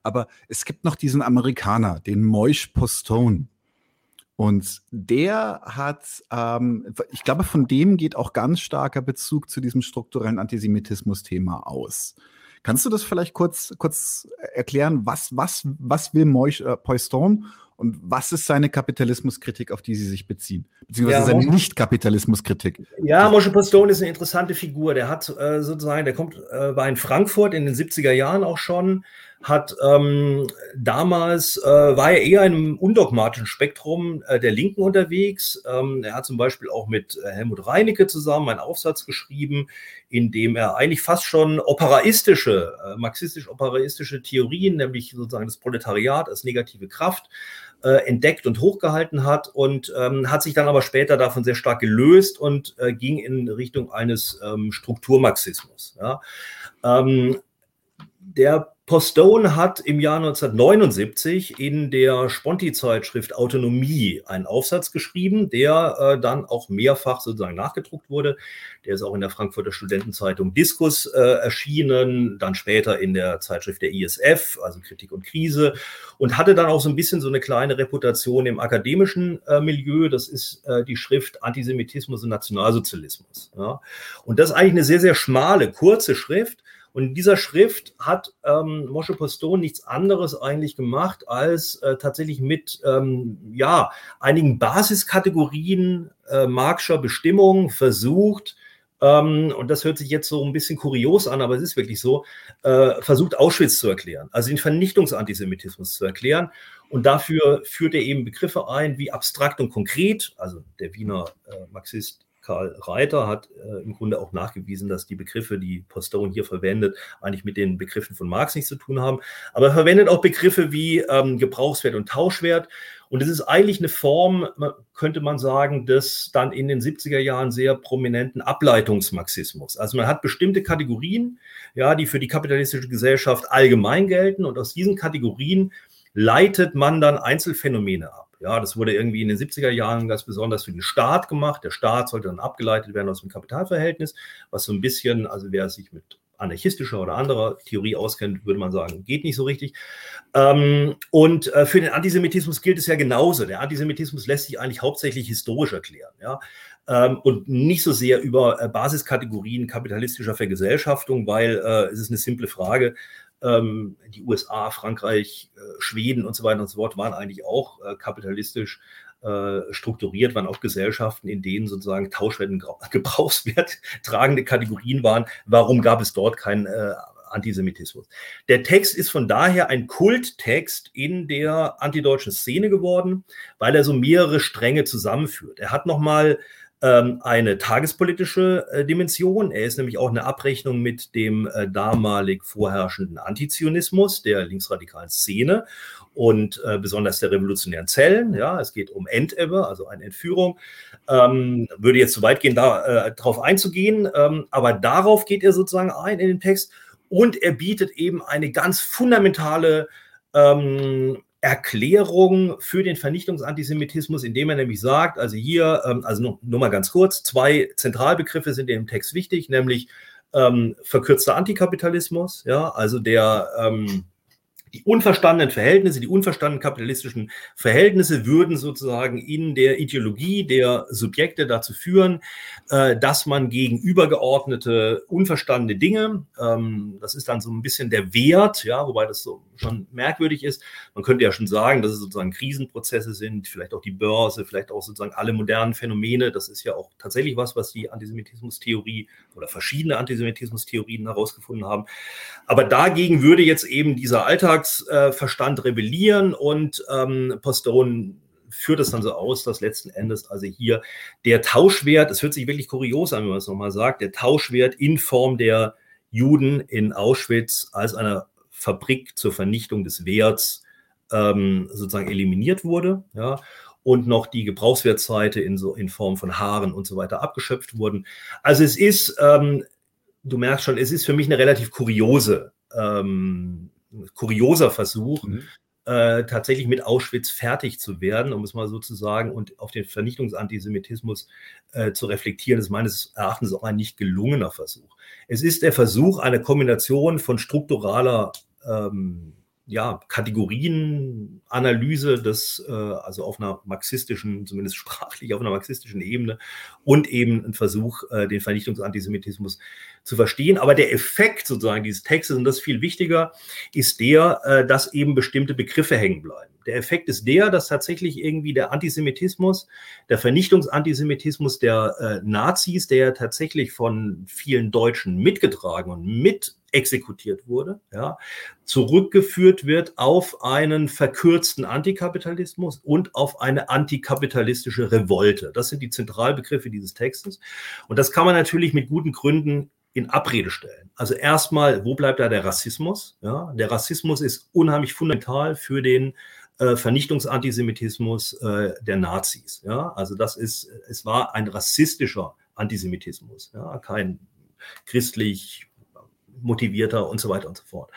Aber es gibt noch diesen Amerikaner, den Moish Postone. Und der hat, ähm, ich glaube, von dem geht auch ganz starker Bezug zu diesem strukturellen Antisemitismus-Thema aus. Kannst du das vielleicht kurz, kurz erklären? Was, was, was will Moish, äh, Poiston und was ist seine Kapitalismuskritik, auf die sie sich beziehen? Beziehungsweise ja, seine Nicht-Kapitalismuskritik? Ja, Moshe Postone ist eine interessante Figur. Der hat äh, sozusagen, der kommt, äh, war in Frankfurt in den 70er Jahren auch schon hat ähm, damals, äh, war er eher im undogmatischen Spektrum äh, der Linken unterwegs. Ähm, er hat zum Beispiel auch mit äh, Helmut Reinecke zusammen einen Aufsatz geschrieben, in dem er eigentlich fast schon operaistische, äh, marxistisch-operaistische Theorien, nämlich sozusagen das Proletariat als negative Kraft, äh, entdeckt und hochgehalten hat und ähm, hat sich dann aber später davon sehr stark gelöst und äh, ging in Richtung eines ähm, Strukturmarxismus. Ja. Ähm, der Postone hat im Jahr 1979 in der Sponti-Zeitschrift Autonomie einen Aufsatz geschrieben, der äh, dann auch mehrfach sozusagen nachgedruckt wurde. Der ist auch in der Frankfurter Studentenzeitung Diskus äh, erschienen, dann später in der Zeitschrift der ISF, also Kritik und Krise, und hatte dann auch so ein bisschen so eine kleine Reputation im akademischen äh, Milieu. Das ist äh, die Schrift Antisemitismus und Nationalsozialismus. Ja. Und das ist eigentlich eine sehr, sehr schmale, kurze Schrift und in dieser Schrift hat ähm, Moshe Postone nichts anderes eigentlich gemacht, als äh, tatsächlich mit ähm, ja, einigen Basiskategorien äh, Marxischer Bestimmung versucht, ähm, und das hört sich jetzt so ein bisschen kurios an, aber es ist wirklich so, äh, versucht Auschwitz zu erklären, also den Vernichtungsantisemitismus zu erklären. Und dafür führt er eben Begriffe ein wie abstrakt und konkret, also der Wiener äh, Marxist Karl Reiter hat äh, im Grunde auch nachgewiesen, dass die Begriffe, die Postone hier verwendet, eigentlich mit den Begriffen von Marx nichts zu tun haben. Aber er verwendet auch Begriffe wie ähm, Gebrauchswert und Tauschwert. Und es ist eigentlich eine Form, könnte man sagen, des dann in den 70er Jahren sehr prominenten Ableitungsmarxismus. Also man hat bestimmte Kategorien, ja, die für die kapitalistische Gesellschaft allgemein gelten. Und aus diesen Kategorien leitet man dann Einzelfänomene ab. Ja, das wurde irgendwie in den 70er Jahren ganz besonders für den Staat gemacht. Der Staat sollte dann abgeleitet werden aus dem Kapitalverhältnis, was so ein bisschen, also wer sich mit anarchistischer oder anderer Theorie auskennt, würde man sagen, geht nicht so richtig. Ähm, und äh, für den Antisemitismus gilt es ja genauso. Der Antisemitismus lässt sich eigentlich hauptsächlich historisch erklären. Ja? Ähm, und nicht so sehr über äh, Basiskategorien kapitalistischer Vergesellschaftung, weil äh, es ist eine simple Frage. Ähm, die USA, Frankreich, äh, Schweden und so weiter und so fort waren eigentlich auch äh, kapitalistisch äh, strukturiert, waren auch Gesellschaften, in denen sozusagen Tauschwerten, Gebrauchswert tragende Kategorien waren. Warum gab es dort keinen äh, Antisemitismus? Der Text ist von daher ein Kulttext in der antideutschen Szene geworden, weil er so mehrere Stränge zusammenführt. Er hat nochmal ähm, eine tagespolitische äh, Dimension. Er ist nämlich auch eine Abrechnung mit dem äh, damalig vorherrschenden Antizionismus der linksradikalen Szene und äh, besonders der revolutionären Zellen. Ja, es geht um Endebbe, also eine Entführung. Ähm, würde jetzt zu weit gehen, da drauf einzugehen, ähm, aber darauf geht er sozusagen ein in den Text und er bietet eben eine ganz fundamentale ähm, Erklärung für den Vernichtungsantisemitismus, indem er nämlich sagt, also hier, ähm, also nur, nur, mal ganz kurz, zwei Zentralbegriffe sind im Text wichtig, nämlich ähm, verkürzter Antikapitalismus, ja, also der ähm, die unverstandenen Verhältnisse, die unverstandenen kapitalistischen Verhältnisse würden sozusagen in der Ideologie der Subjekte dazu führen, äh, dass man gegen übergeordnete, unverstandene Dinge, ähm, das ist dann so ein bisschen der Wert, ja, wobei das so schon merkwürdig ist. Man könnte ja schon sagen, dass es sozusagen Krisenprozesse sind, vielleicht auch die Börse, vielleicht auch sozusagen alle modernen Phänomene. Das ist ja auch tatsächlich was, was die Antisemitismus-Theorie oder verschiedene Antisemitismus-Theorien herausgefunden haben. Aber dagegen würde jetzt eben dieser Alltagsverstand rebellieren und ähm, Postone führt es dann so aus, dass letzten Endes also hier der Tauschwert, es hört sich wirklich kurios an, wenn man es nochmal sagt, der Tauschwert in Form der Juden in Auschwitz als einer Fabrik zur Vernichtung des Werts ähm, sozusagen eliminiert wurde. Ja, und noch die Gebrauchswertseite in, so, in Form von Haaren und so weiter abgeschöpft wurden. Also es ist, ähm, du merkst schon, es ist für mich eine relativ kuriose, ähm, kurioser Versuch, mhm. äh, tatsächlich mit Auschwitz fertig zu werden, um es mal so zu sagen, und auf den Vernichtungsantisemitismus äh, zu reflektieren, ist meines Erachtens auch ein nicht gelungener Versuch. Es ist der Versuch einer Kombination von strukturaler ähm, ja, Kategorienanalyse des, äh, also auf einer marxistischen, zumindest sprachlich auf einer marxistischen Ebene und eben ein Versuch, äh, den Vernichtungsantisemitismus zu verstehen. Aber der Effekt sozusagen dieses Textes, und das ist viel wichtiger, ist der, äh, dass eben bestimmte Begriffe hängen bleiben. Der Effekt ist der, dass tatsächlich irgendwie der Antisemitismus, der Vernichtungsantisemitismus der äh, Nazis, der tatsächlich von vielen Deutschen mitgetragen und mit exekutiert wurde, ja, zurückgeführt wird auf einen verkürzten Antikapitalismus und auf eine antikapitalistische Revolte. Das sind die Zentralbegriffe dieses Textes. Und das kann man natürlich mit guten Gründen in Abrede stellen. Also erstmal, wo bleibt da der Rassismus? Ja, der Rassismus ist unheimlich fundamental für den äh, Vernichtungsantisemitismus äh, der Nazis. Ja, also das ist, es war ein rassistischer Antisemitismus, ja, kein christlich motivierter und so weiter und so fort.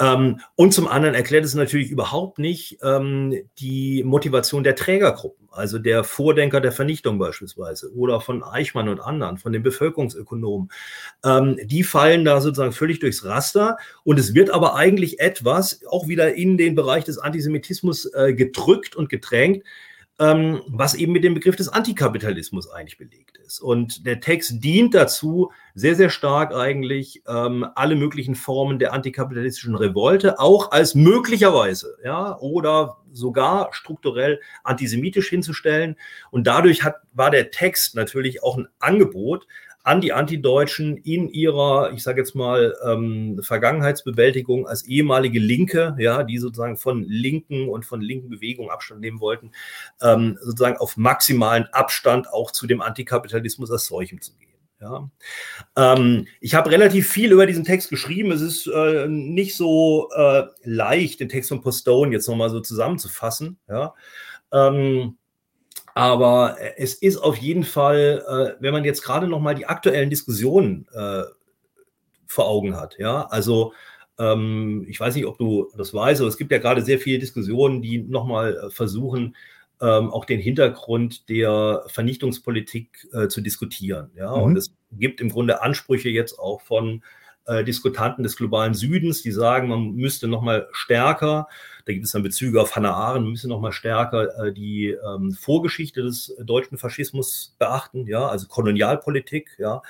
Ähm, und zum anderen erklärt es natürlich überhaupt nicht ähm, die Motivation der Trägergruppen, also der Vordenker der Vernichtung beispielsweise oder von Eichmann und anderen, von den Bevölkerungsökonomen. Ähm, die fallen da sozusagen völlig durchs Raster und es wird aber eigentlich etwas auch wieder in den Bereich des Antisemitismus äh, gedrückt und gedrängt, ähm, was eben mit dem Begriff des Antikapitalismus eigentlich belegt ist. Und der Text dient dazu, sehr, sehr stark eigentlich ähm, alle möglichen Formen der antikapitalistischen Revolte auch als möglicherweise, ja, oder sogar strukturell antisemitisch hinzustellen. Und dadurch hat, war der Text natürlich auch ein Angebot, an die Antideutschen in ihrer, ich sage jetzt mal, ähm, Vergangenheitsbewältigung als ehemalige Linke, ja, die sozusagen von linken und von linken Bewegungen Abstand nehmen wollten, ähm, sozusagen auf maximalen Abstand auch zu dem Antikapitalismus als solchem zu gehen. Ja. Ähm, ich habe relativ viel über diesen Text geschrieben. Es ist äh, nicht so äh, leicht, den Text von Postone jetzt nochmal so zusammenzufassen. Ja. Ähm, aber äh, es ist auf jeden Fall, äh, wenn man jetzt gerade noch mal die aktuellen Diskussionen äh, vor Augen hat, ja, also ähm, ich weiß nicht, ob du das weißt, aber es gibt ja gerade sehr viele Diskussionen, die noch mal versuchen, ähm, auch den Hintergrund der Vernichtungspolitik äh, zu diskutieren, ja, mhm. und es gibt im Grunde Ansprüche jetzt auch von äh, Diskutanten des globalen Südens, die sagen, man müsste noch mal stärker da gibt es dann Bezüge auf Hannah Arendt, müssen noch mal stärker äh, die ähm, Vorgeschichte des deutschen Faschismus beachten, ja, also Kolonialpolitik, ja,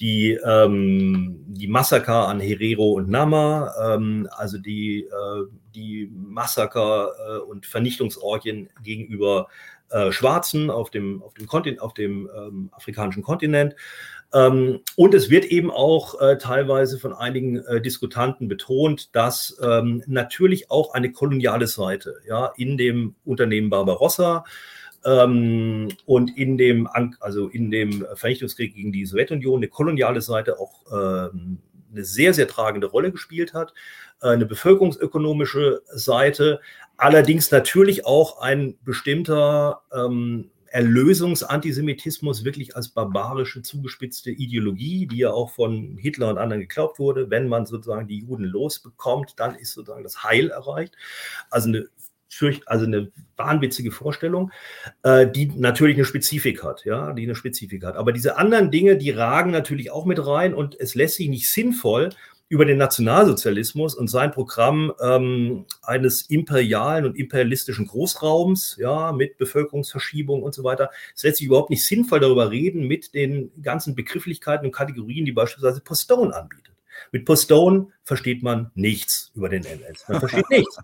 die, ähm, die Massaker an Herero und Nama, ähm, also die, äh, die Massaker äh, und Vernichtungsorgien gegenüber äh, Schwarzen auf dem, auf dem, Kontin auf dem ähm, afrikanischen Kontinent. Ähm, und es wird eben auch äh, teilweise von einigen äh, Diskutanten betont, dass ähm, natürlich auch eine koloniale Seite ja, in dem Unternehmen Barbarossa ähm, und in dem, also in dem Vernichtungskrieg gegen die Sowjetunion eine koloniale Seite auch ähm, eine sehr, sehr tragende Rolle gespielt hat, äh, eine bevölkerungsökonomische Seite, allerdings natürlich auch ein bestimmter ähm, Erlösungsantisemitismus wirklich als barbarische, zugespitzte Ideologie, die ja auch von Hitler und anderen geglaubt wurde. Wenn man sozusagen die Juden losbekommt, dann ist sozusagen das Heil erreicht. Also eine also eine wahnwitzige Vorstellung, äh, die natürlich eine Spezifik hat, ja, die eine Spezifik hat. Aber diese anderen Dinge, die ragen natürlich auch mit rein und es lässt sich nicht sinnvoll über den Nationalsozialismus und sein Programm ähm, eines imperialen und imperialistischen Großraums, ja, mit Bevölkerungsverschiebung und so weiter. Es lässt sich überhaupt nicht sinnvoll darüber reden mit den ganzen Begrifflichkeiten und Kategorien, die beispielsweise Postone anbietet. Mit Postone versteht man nichts über den NS. Man versteht nichts.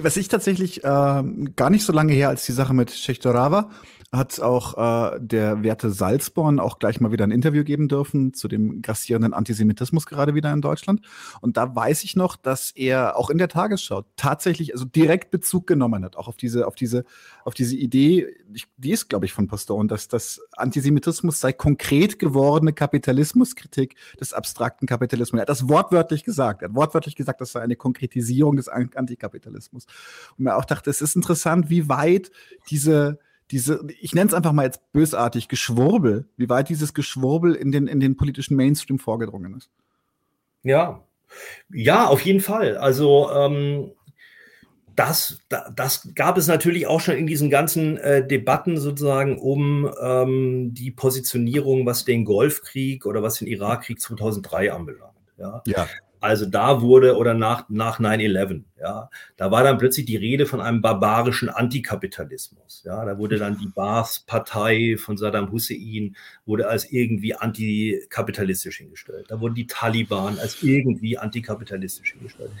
Was ich tatsächlich äh, gar nicht so lange her als die Sache mit Schechtorava hat auch äh, der Werte Salzborn auch gleich mal wieder ein Interview geben dürfen zu dem grassierenden Antisemitismus gerade wieder in Deutschland. Und da weiß ich noch, dass er auch in der Tagesschau tatsächlich also direkt Bezug genommen hat, auch auf diese, auf diese, auf diese Idee, die ist, glaube ich, von Pastor, dass das Antisemitismus sei konkret gewordene Kapitalismuskritik des abstrakten Kapitalismus. Er hat das wortwörtlich gesagt. Er hat wortwörtlich gesagt, das sei eine Konkretisierung des Antikapitalismus. Und mir auch dachte, es ist interessant, wie weit diese diese, ich nenne es einfach mal jetzt bösartig, Geschwurbel, wie weit dieses Geschwurbel in den, in den politischen Mainstream vorgedrungen ist. Ja, ja, auf jeden Fall. Also ähm, das, das gab es natürlich auch schon in diesen ganzen äh, Debatten sozusagen um ähm, die Positionierung, was den Golfkrieg oder was den Irakkrieg 2003 anbelangt. Ja. ja. Also da wurde oder nach, nach 9-11, ja, da war dann plötzlich die Rede von einem barbarischen Antikapitalismus. Ja, da wurde dann die Baath-Partei von Saddam Hussein wurde als irgendwie antikapitalistisch hingestellt. Da wurden die Taliban als irgendwie antikapitalistisch hingestellt.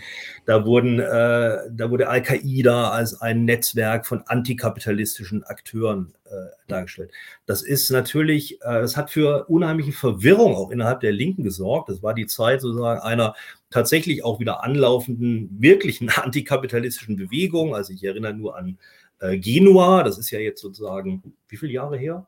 Da wurden, äh, da wurde Al-Qaida als ein Netzwerk von antikapitalistischen Akteuren äh, dargestellt. Das ist natürlich, äh, das hat für unheimliche Verwirrung auch innerhalb der Linken gesorgt. Das war die Zeit sozusagen einer tatsächlich auch wieder anlaufenden, wirklichen antikapitalistischen Bewegung. Also ich erinnere nur an äh, Genua, das ist ja jetzt sozusagen, wie viele Jahre her?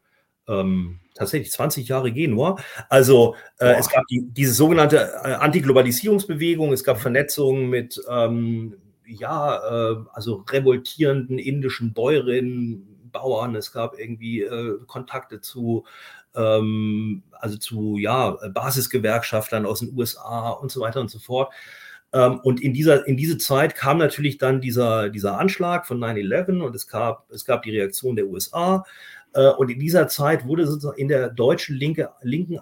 Ähm, tatsächlich 20 Jahre Genua. Also äh, es gab die, diese sogenannte äh, Antiglobalisierungsbewegung, es gab Vernetzungen mit ähm, ja, äh, also revoltierenden indischen Bäuerinnen, Bauern, es gab irgendwie äh, Kontakte zu, ähm, also zu ja, Basisgewerkschaftern aus den USA und so weiter und so fort. Ähm, und in, dieser, in diese Zeit kam natürlich dann dieser, dieser Anschlag von 9-11 und es gab, es gab die Reaktion der USA. Äh, und in dieser Zeit wurde sozusagen in der deutschen Linke, Linken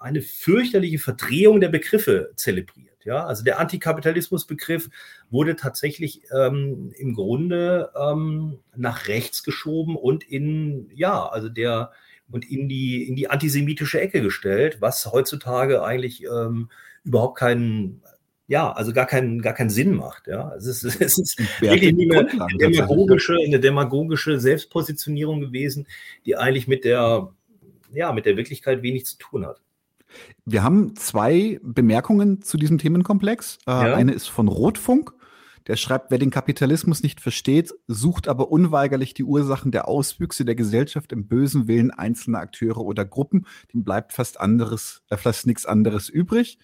eine fürchterliche Verdrehung der Begriffe zelebriert. Ja, also der Antikapitalismusbegriff wurde tatsächlich ähm, im Grunde ähm, nach rechts geschoben und in, ja, also der, und in die, in die antisemitische Ecke gestellt, was heutzutage eigentlich ähm, überhaupt keinen, ja, also gar keinen, gar keinen Sinn macht. Ja, es ist, es ist wirklich eine, eine, demagogische, eine demagogische Selbstpositionierung gewesen, die eigentlich mit der, ja, mit der Wirklichkeit wenig zu tun hat. Wir haben zwei Bemerkungen zu diesem Themenkomplex. Äh, ja. Eine ist von Rotfunk. Der schreibt, wer den Kapitalismus nicht versteht, sucht aber unweigerlich die Ursachen der Auswüchse der Gesellschaft im bösen Willen einzelner Akteure oder Gruppen. Dem bleibt fast anderes, äh, fast nichts anderes übrig.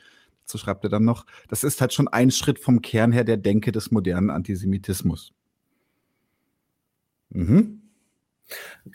So schreibt er dann noch, das ist halt schon ein Schritt vom Kern her der Denke des modernen Antisemitismus. Mhm.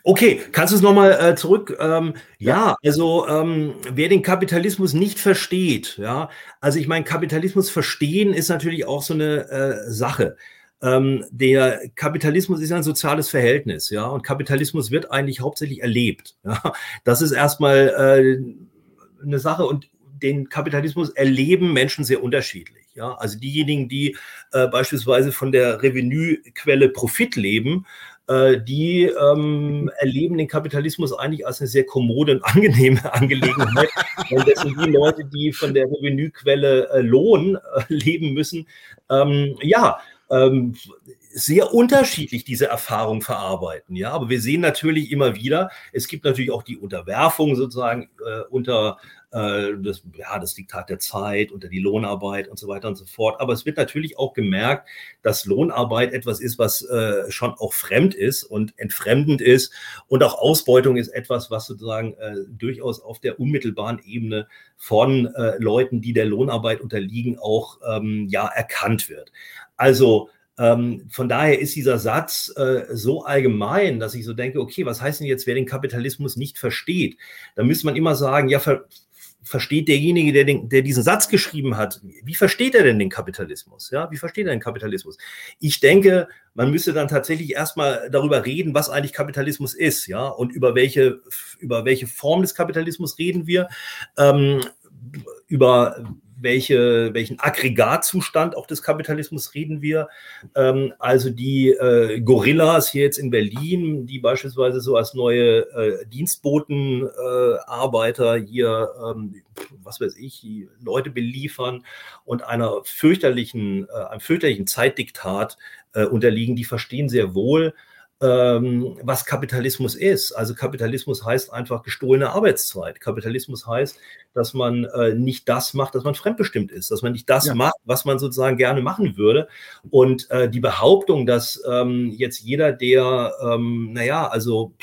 Okay, kannst du es nochmal äh, zurück? Ähm, ja. ja. also ähm, wer den Kapitalismus nicht versteht, ja, also ich meine, Kapitalismus verstehen ist natürlich auch so eine äh, Sache. Ähm, der Kapitalismus ist ein soziales Verhältnis, ja, und Kapitalismus wird eigentlich hauptsächlich erlebt. Ja. Das ist erstmal äh, eine Sache und den Kapitalismus erleben Menschen sehr unterschiedlich. Ja, also diejenigen, die äh, beispielsweise von der Revenuequelle Profit leben, die ähm, erleben den Kapitalismus eigentlich als eine sehr kommode und angenehme Angelegenheit. und das sind die Leute, die von der Revenuequelle äh, Lohn äh, leben müssen. Ähm, ja, ähm, sehr unterschiedlich diese Erfahrung verarbeiten. Ja, aber wir sehen natürlich immer wieder, es gibt natürlich auch die Unterwerfung sozusagen äh, unter äh, das, ja, das Diktat der Zeit, unter die Lohnarbeit und so weiter und so fort. Aber es wird natürlich auch gemerkt, dass Lohnarbeit etwas ist, was äh, schon auch fremd ist und entfremdend ist. Und auch Ausbeutung ist etwas, was sozusagen äh, durchaus auf der unmittelbaren Ebene von äh, Leuten, die der Lohnarbeit unterliegen, auch ähm, ja erkannt wird. Also ähm, von daher ist dieser Satz äh, so allgemein, dass ich so denke, okay, was heißt denn jetzt, wer den Kapitalismus nicht versteht? Da müsste man immer sagen, ja, ver versteht derjenige, der, den, der diesen Satz geschrieben hat, wie versteht er denn den Kapitalismus? Ja, wie versteht er den Kapitalismus? Ich denke, man müsste dann tatsächlich erstmal darüber reden, was eigentlich Kapitalismus ist, ja, und über welche, über welche Form des Kapitalismus reden wir, ähm, über welche, welchen Aggregatzustand auch des Kapitalismus reden wir. Ähm, also die äh, Gorillas hier jetzt in Berlin, die beispielsweise so als neue äh, Dienstbotenarbeiter äh, hier, ähm, was weiß ich, Leute beliefern und einer fürchterlichen, äh, einem fürchterlichen Zeitdiktat äh, unterliegen, die verstehen sehr wohl, ähm, was Kapitalismus ist. Also Kapitalismus heißt einfach gestohlene Arbeitszeit. Kapitalismus heißt, dass man äh, nicht das macht, dass man fremdbestimmt ist, dass man nicht das ja. macht, was man sozusagen gerne machen würde. Und äh, die Behauptung, dass ähm, jetzt jeder, der, ähm, naja, also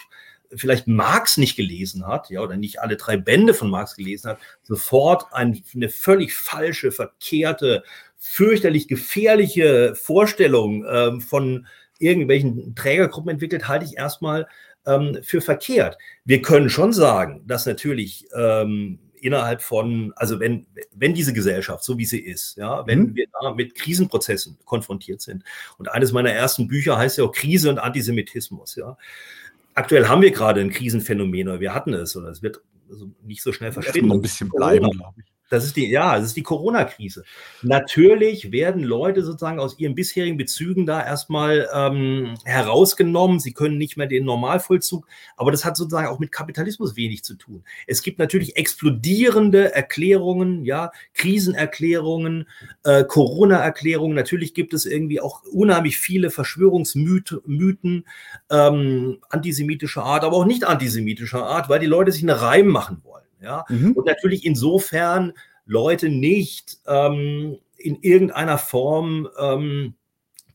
vielleicht Marx nicht gelesen hat, ja, oder nicht alle drei Bände von Marx gelesen hat, sofort ein, eine völlig falsche, verkehrte, fürchterlich gefährliche Vorstellung ähm, von irgendwelchen Trägergruppen entwickelt, halte ich erstmal ähm, für verkehrt. Wir können schon sagen, dass natürlich ähm, innerhalb von, also wenn, wenn diese Gesellschaft, so wie sie ist, ja, wenn mhm. wir da mit Krisenprozessen konfrontiert sind. Und eines meiner ersten Bücher heißt ja auch Krise und Antisemitismus, ja. Aktuell haben wir gerade ein Krisenphänomen, oder wir hatten es, oder es wird also nicht so schnell verschwinden. Ein bisschen bleiben, glaube ich. Das ist die, ja, das ist die Corona-Krise. Natürlich werden Leute sozusagen aus ihren bisherigen Bezügen da erstmal ähm, herausgenommen. Sie können nicht mehr den Normalvollzug, aber das hat sozusagen auch mit Kapitalismus wenig zu tun. Es gibt natürlich explodierende Erklärungen, ja, Krisenerklärungen, äh, Corona-Erklärungen. Natürlich gibt es irgendwie auch unheimlich viele Verschwörungsmythen, ähm, antisemitischer Art, aber auch nicht antisemitischer Art, weil die Leute sich eine Reim machen wollen. Ja? Mhm. Und natürlich insofern Leute nicht ähm, in irgendeiner Form ähm,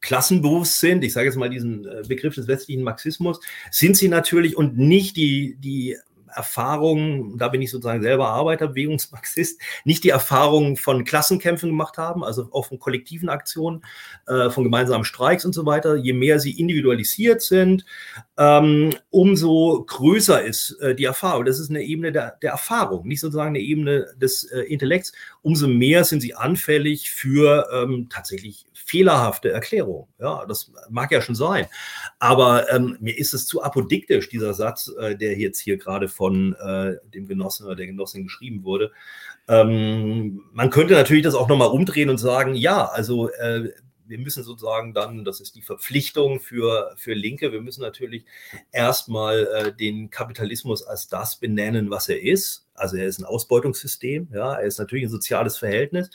klassenbewusst sind, ich sage jetzt mal diesen äh, Begriff des westlichen Marxismus, sind sie natürlich und nicht die, die Erfahrungen, da bin ich sozusagen selber Arbeiterbewegungsmarxist, nicht die Erfahrungen von Klassenkämpfen gemacht haben, also auch von kollektiven Aktionen, äh, von gemeinsamen Streiks und so weiter. Je mehr sie individualisiert sind, ähm, umso größer ist äh, die Erfahrung. Das ist eine Ebene der, der Erfahrung, nicht sozusagen eine Ebene des äh, Intellekts. Umso mehr sind sie anfällig für ähm, tatsächlich fehlerhafte Erklärungen. Ja, das mag ja schon sein. Aber ähm, mir ist es zu apodiktisch, dieser Satz, äh, der jetzt hier gerade von äh, dem Genossen oder der Genossin geschrieben wurde. Ähm, man könnte natürlich das auch nochmal umdrehen und sagen, ja, also äh, wir müssen sozusagen dann, das ist die Verpflichtung für, für Linke, wir müssen natürlich erstmal äh, den Kapitalismus als das benennen, was er ist. Also er ist ein Ausbeutungssystem, ja, er ist natürlich ein soziales Verhältnis,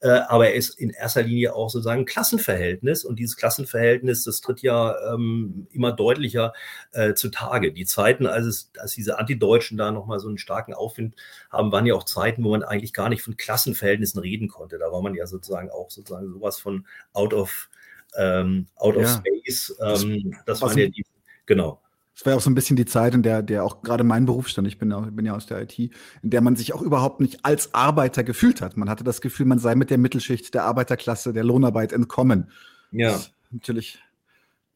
äh, aber er ist in erster Linie auch sozusagen ein Klassenverhältnis und dieses Klassenverhältnis, das tritt ja ähm, immer deutlicher äh, zutage. Die Zeiten, als, es, als diese Antideutschen da nochmal so einen starken Aufwind haben, waren ja auch Zeiten, wo man eigentlich gar nicht von Klassenverhältnissen reden konnte. Da war man ja sozusagen auch sozusagen sowas von out of, ähm, out of ja. space. Ähm, das, das waren ja die, genau. Es war auch so ein bisschen die Zeit, in der, der auch gerade mein Beruf stand, ich bin, auch, bin ja aus der IT, in der man sich auch überhaupt nicht als Arbeiter gefühlt hat. Man hatte das Gefühl, man sei mit der Mittelschicht, der Arbeiterklasse, der Lohnarbeit entkommen. Ja. Natürlich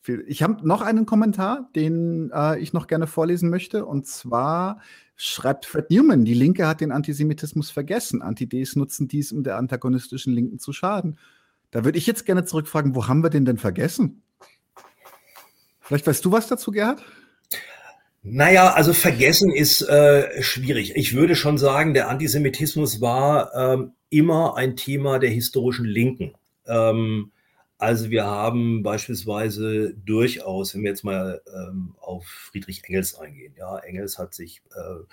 viel. Ich habe noch einen Kommentar, den äh, ich noch gerne vorlesen möchte. Und zwar schreibt Fred Newman, die Linke hat den Antisemitismus vergessen. Anti-Ds nutzen dies, um der antagonistischen Linken zu schaden. Da würde ich jetzt gerne zurückfragen, wo haben wir den denn vergessen? Vielleicht weißt du was dazu, Gerhard? Naja, also vergessen ist äh, schwierig. Ich würde schon sagen, der Antisemitismus war ähm, immer ein Thema der historischen Linken. Ähm, also wir haben beispielsweise durchaus, wenn wir jetzt mal ähm, auf Friedrich Engels eingehen, ja, Engels hat sich äh,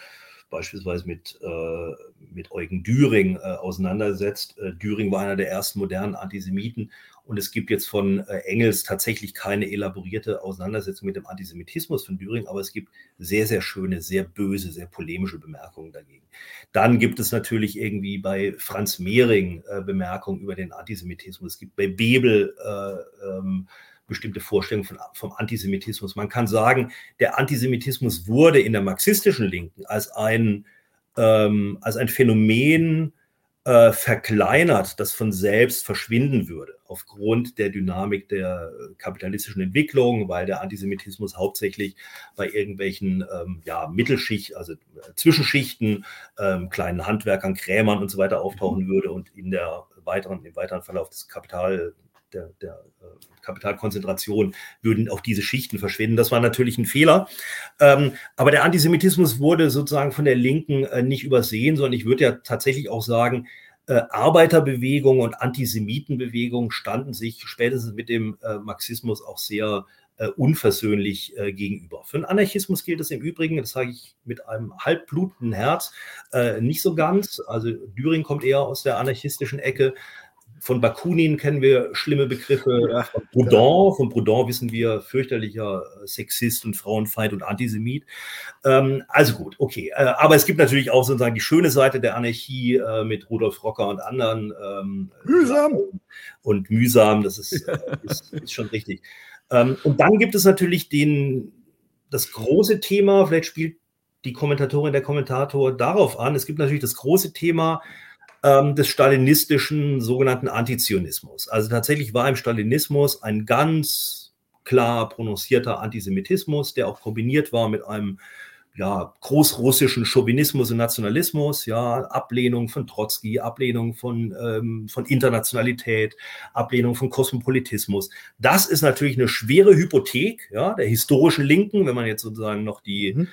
beispielsweise mit, äh, mit Eugen Düring äh, auseinandersetzt. Äh, Düring war einer der ersten modernen Antisemiten und es gibt jetzt von äh, Engels tatsächlich keine elaborierte Auseinandersetzung mit dem Antisemitismus von Düring, aber es gibt sehr, sehr schöne, sehr böse, sehr polemische Bemerkungen dagegen. Dann gibt es natürlich irgendwie bei Franz Mehring äh, Bemerkungen über den Antisemitismus. Es gibt bei Bebel äh, ähm, bestimmte Vorstellungen von, vom Antisemitismus. Man kann sagen, der Antisemitismus wurde in der marxistischen Linken als ein, ähm, als ein Phänomen äh, verkleinert, das von selbst verschwinden würde, aufgrund der Dynamik der kapitalistischen Entwicklung, weil der Antisemitismus hauptsächlich bei irgendwelchen ähm, ja, Mittelschicht, also äh, Zwischenschichten, ähm, kleinen Handwerkern, Krämern und so weiter auftauchen würde und in der weiteren, im weiteren Verlauf des Kapital, der, der äh, Kapitalkonzentration würden auch diese Schichten verschwinden. Das war natürlich ein Fehler. Ähm, aber der Antisemitismus wurde sozusagen von der Linken äh, nicht übersehen, sondern ich würde ja tatsächlich auch sagen, äh, Arbeiterbewegung und Antisemitenbewegung standen sich spätestens mit dem äh, Marxismus auch sehr äh, unversöhnlich äh, gegenüber. Für den Anarchismus gilt es im Übrigen, das sage ich mit einem halbblutenden Herz, äh, nicht so ganz. Also Düring kommt eher aus der anarchistischen Ecke. Von Bakunin kennen wir schlimme Begriffe. Von Proudhon, von Proudhon wissen wir fürchterlicher Sexist und Frauenfeind und Antisemit. Ähm, also gut, okay. Äh, aber es gibt natürlich auch sozusagen die schöne Seite der Anarchie äh, mit Rudolf Rocker und anderen. Ähm, mühsam. Und mühsam, das ist, äh, ist, ist schon richtig. Ähm, und dann gibt es natürlich den, das große Thema, vielleicht spielt die Kommentatorin, der Kommentator darauf an. Es gibt natürlich das große Thema ähm, des stalinistischen sogenannten Antizionismus. Also tatsächlich war im Stalinismus ein ganz klar prononcierter Antisemitismus, der auch kombiniert war mit einem ja, großrussischen Chauvinismus und Nationalismus, ja, Ablehnung von Trotzki, Ablehnung von, ähm, von Internationalität, Ablehnung von Kosmopolitismus. Das ist natürlich eine schwere Hypothek, ja, der historischen Linken, wenn man jetzt sozusagen noch die, mhm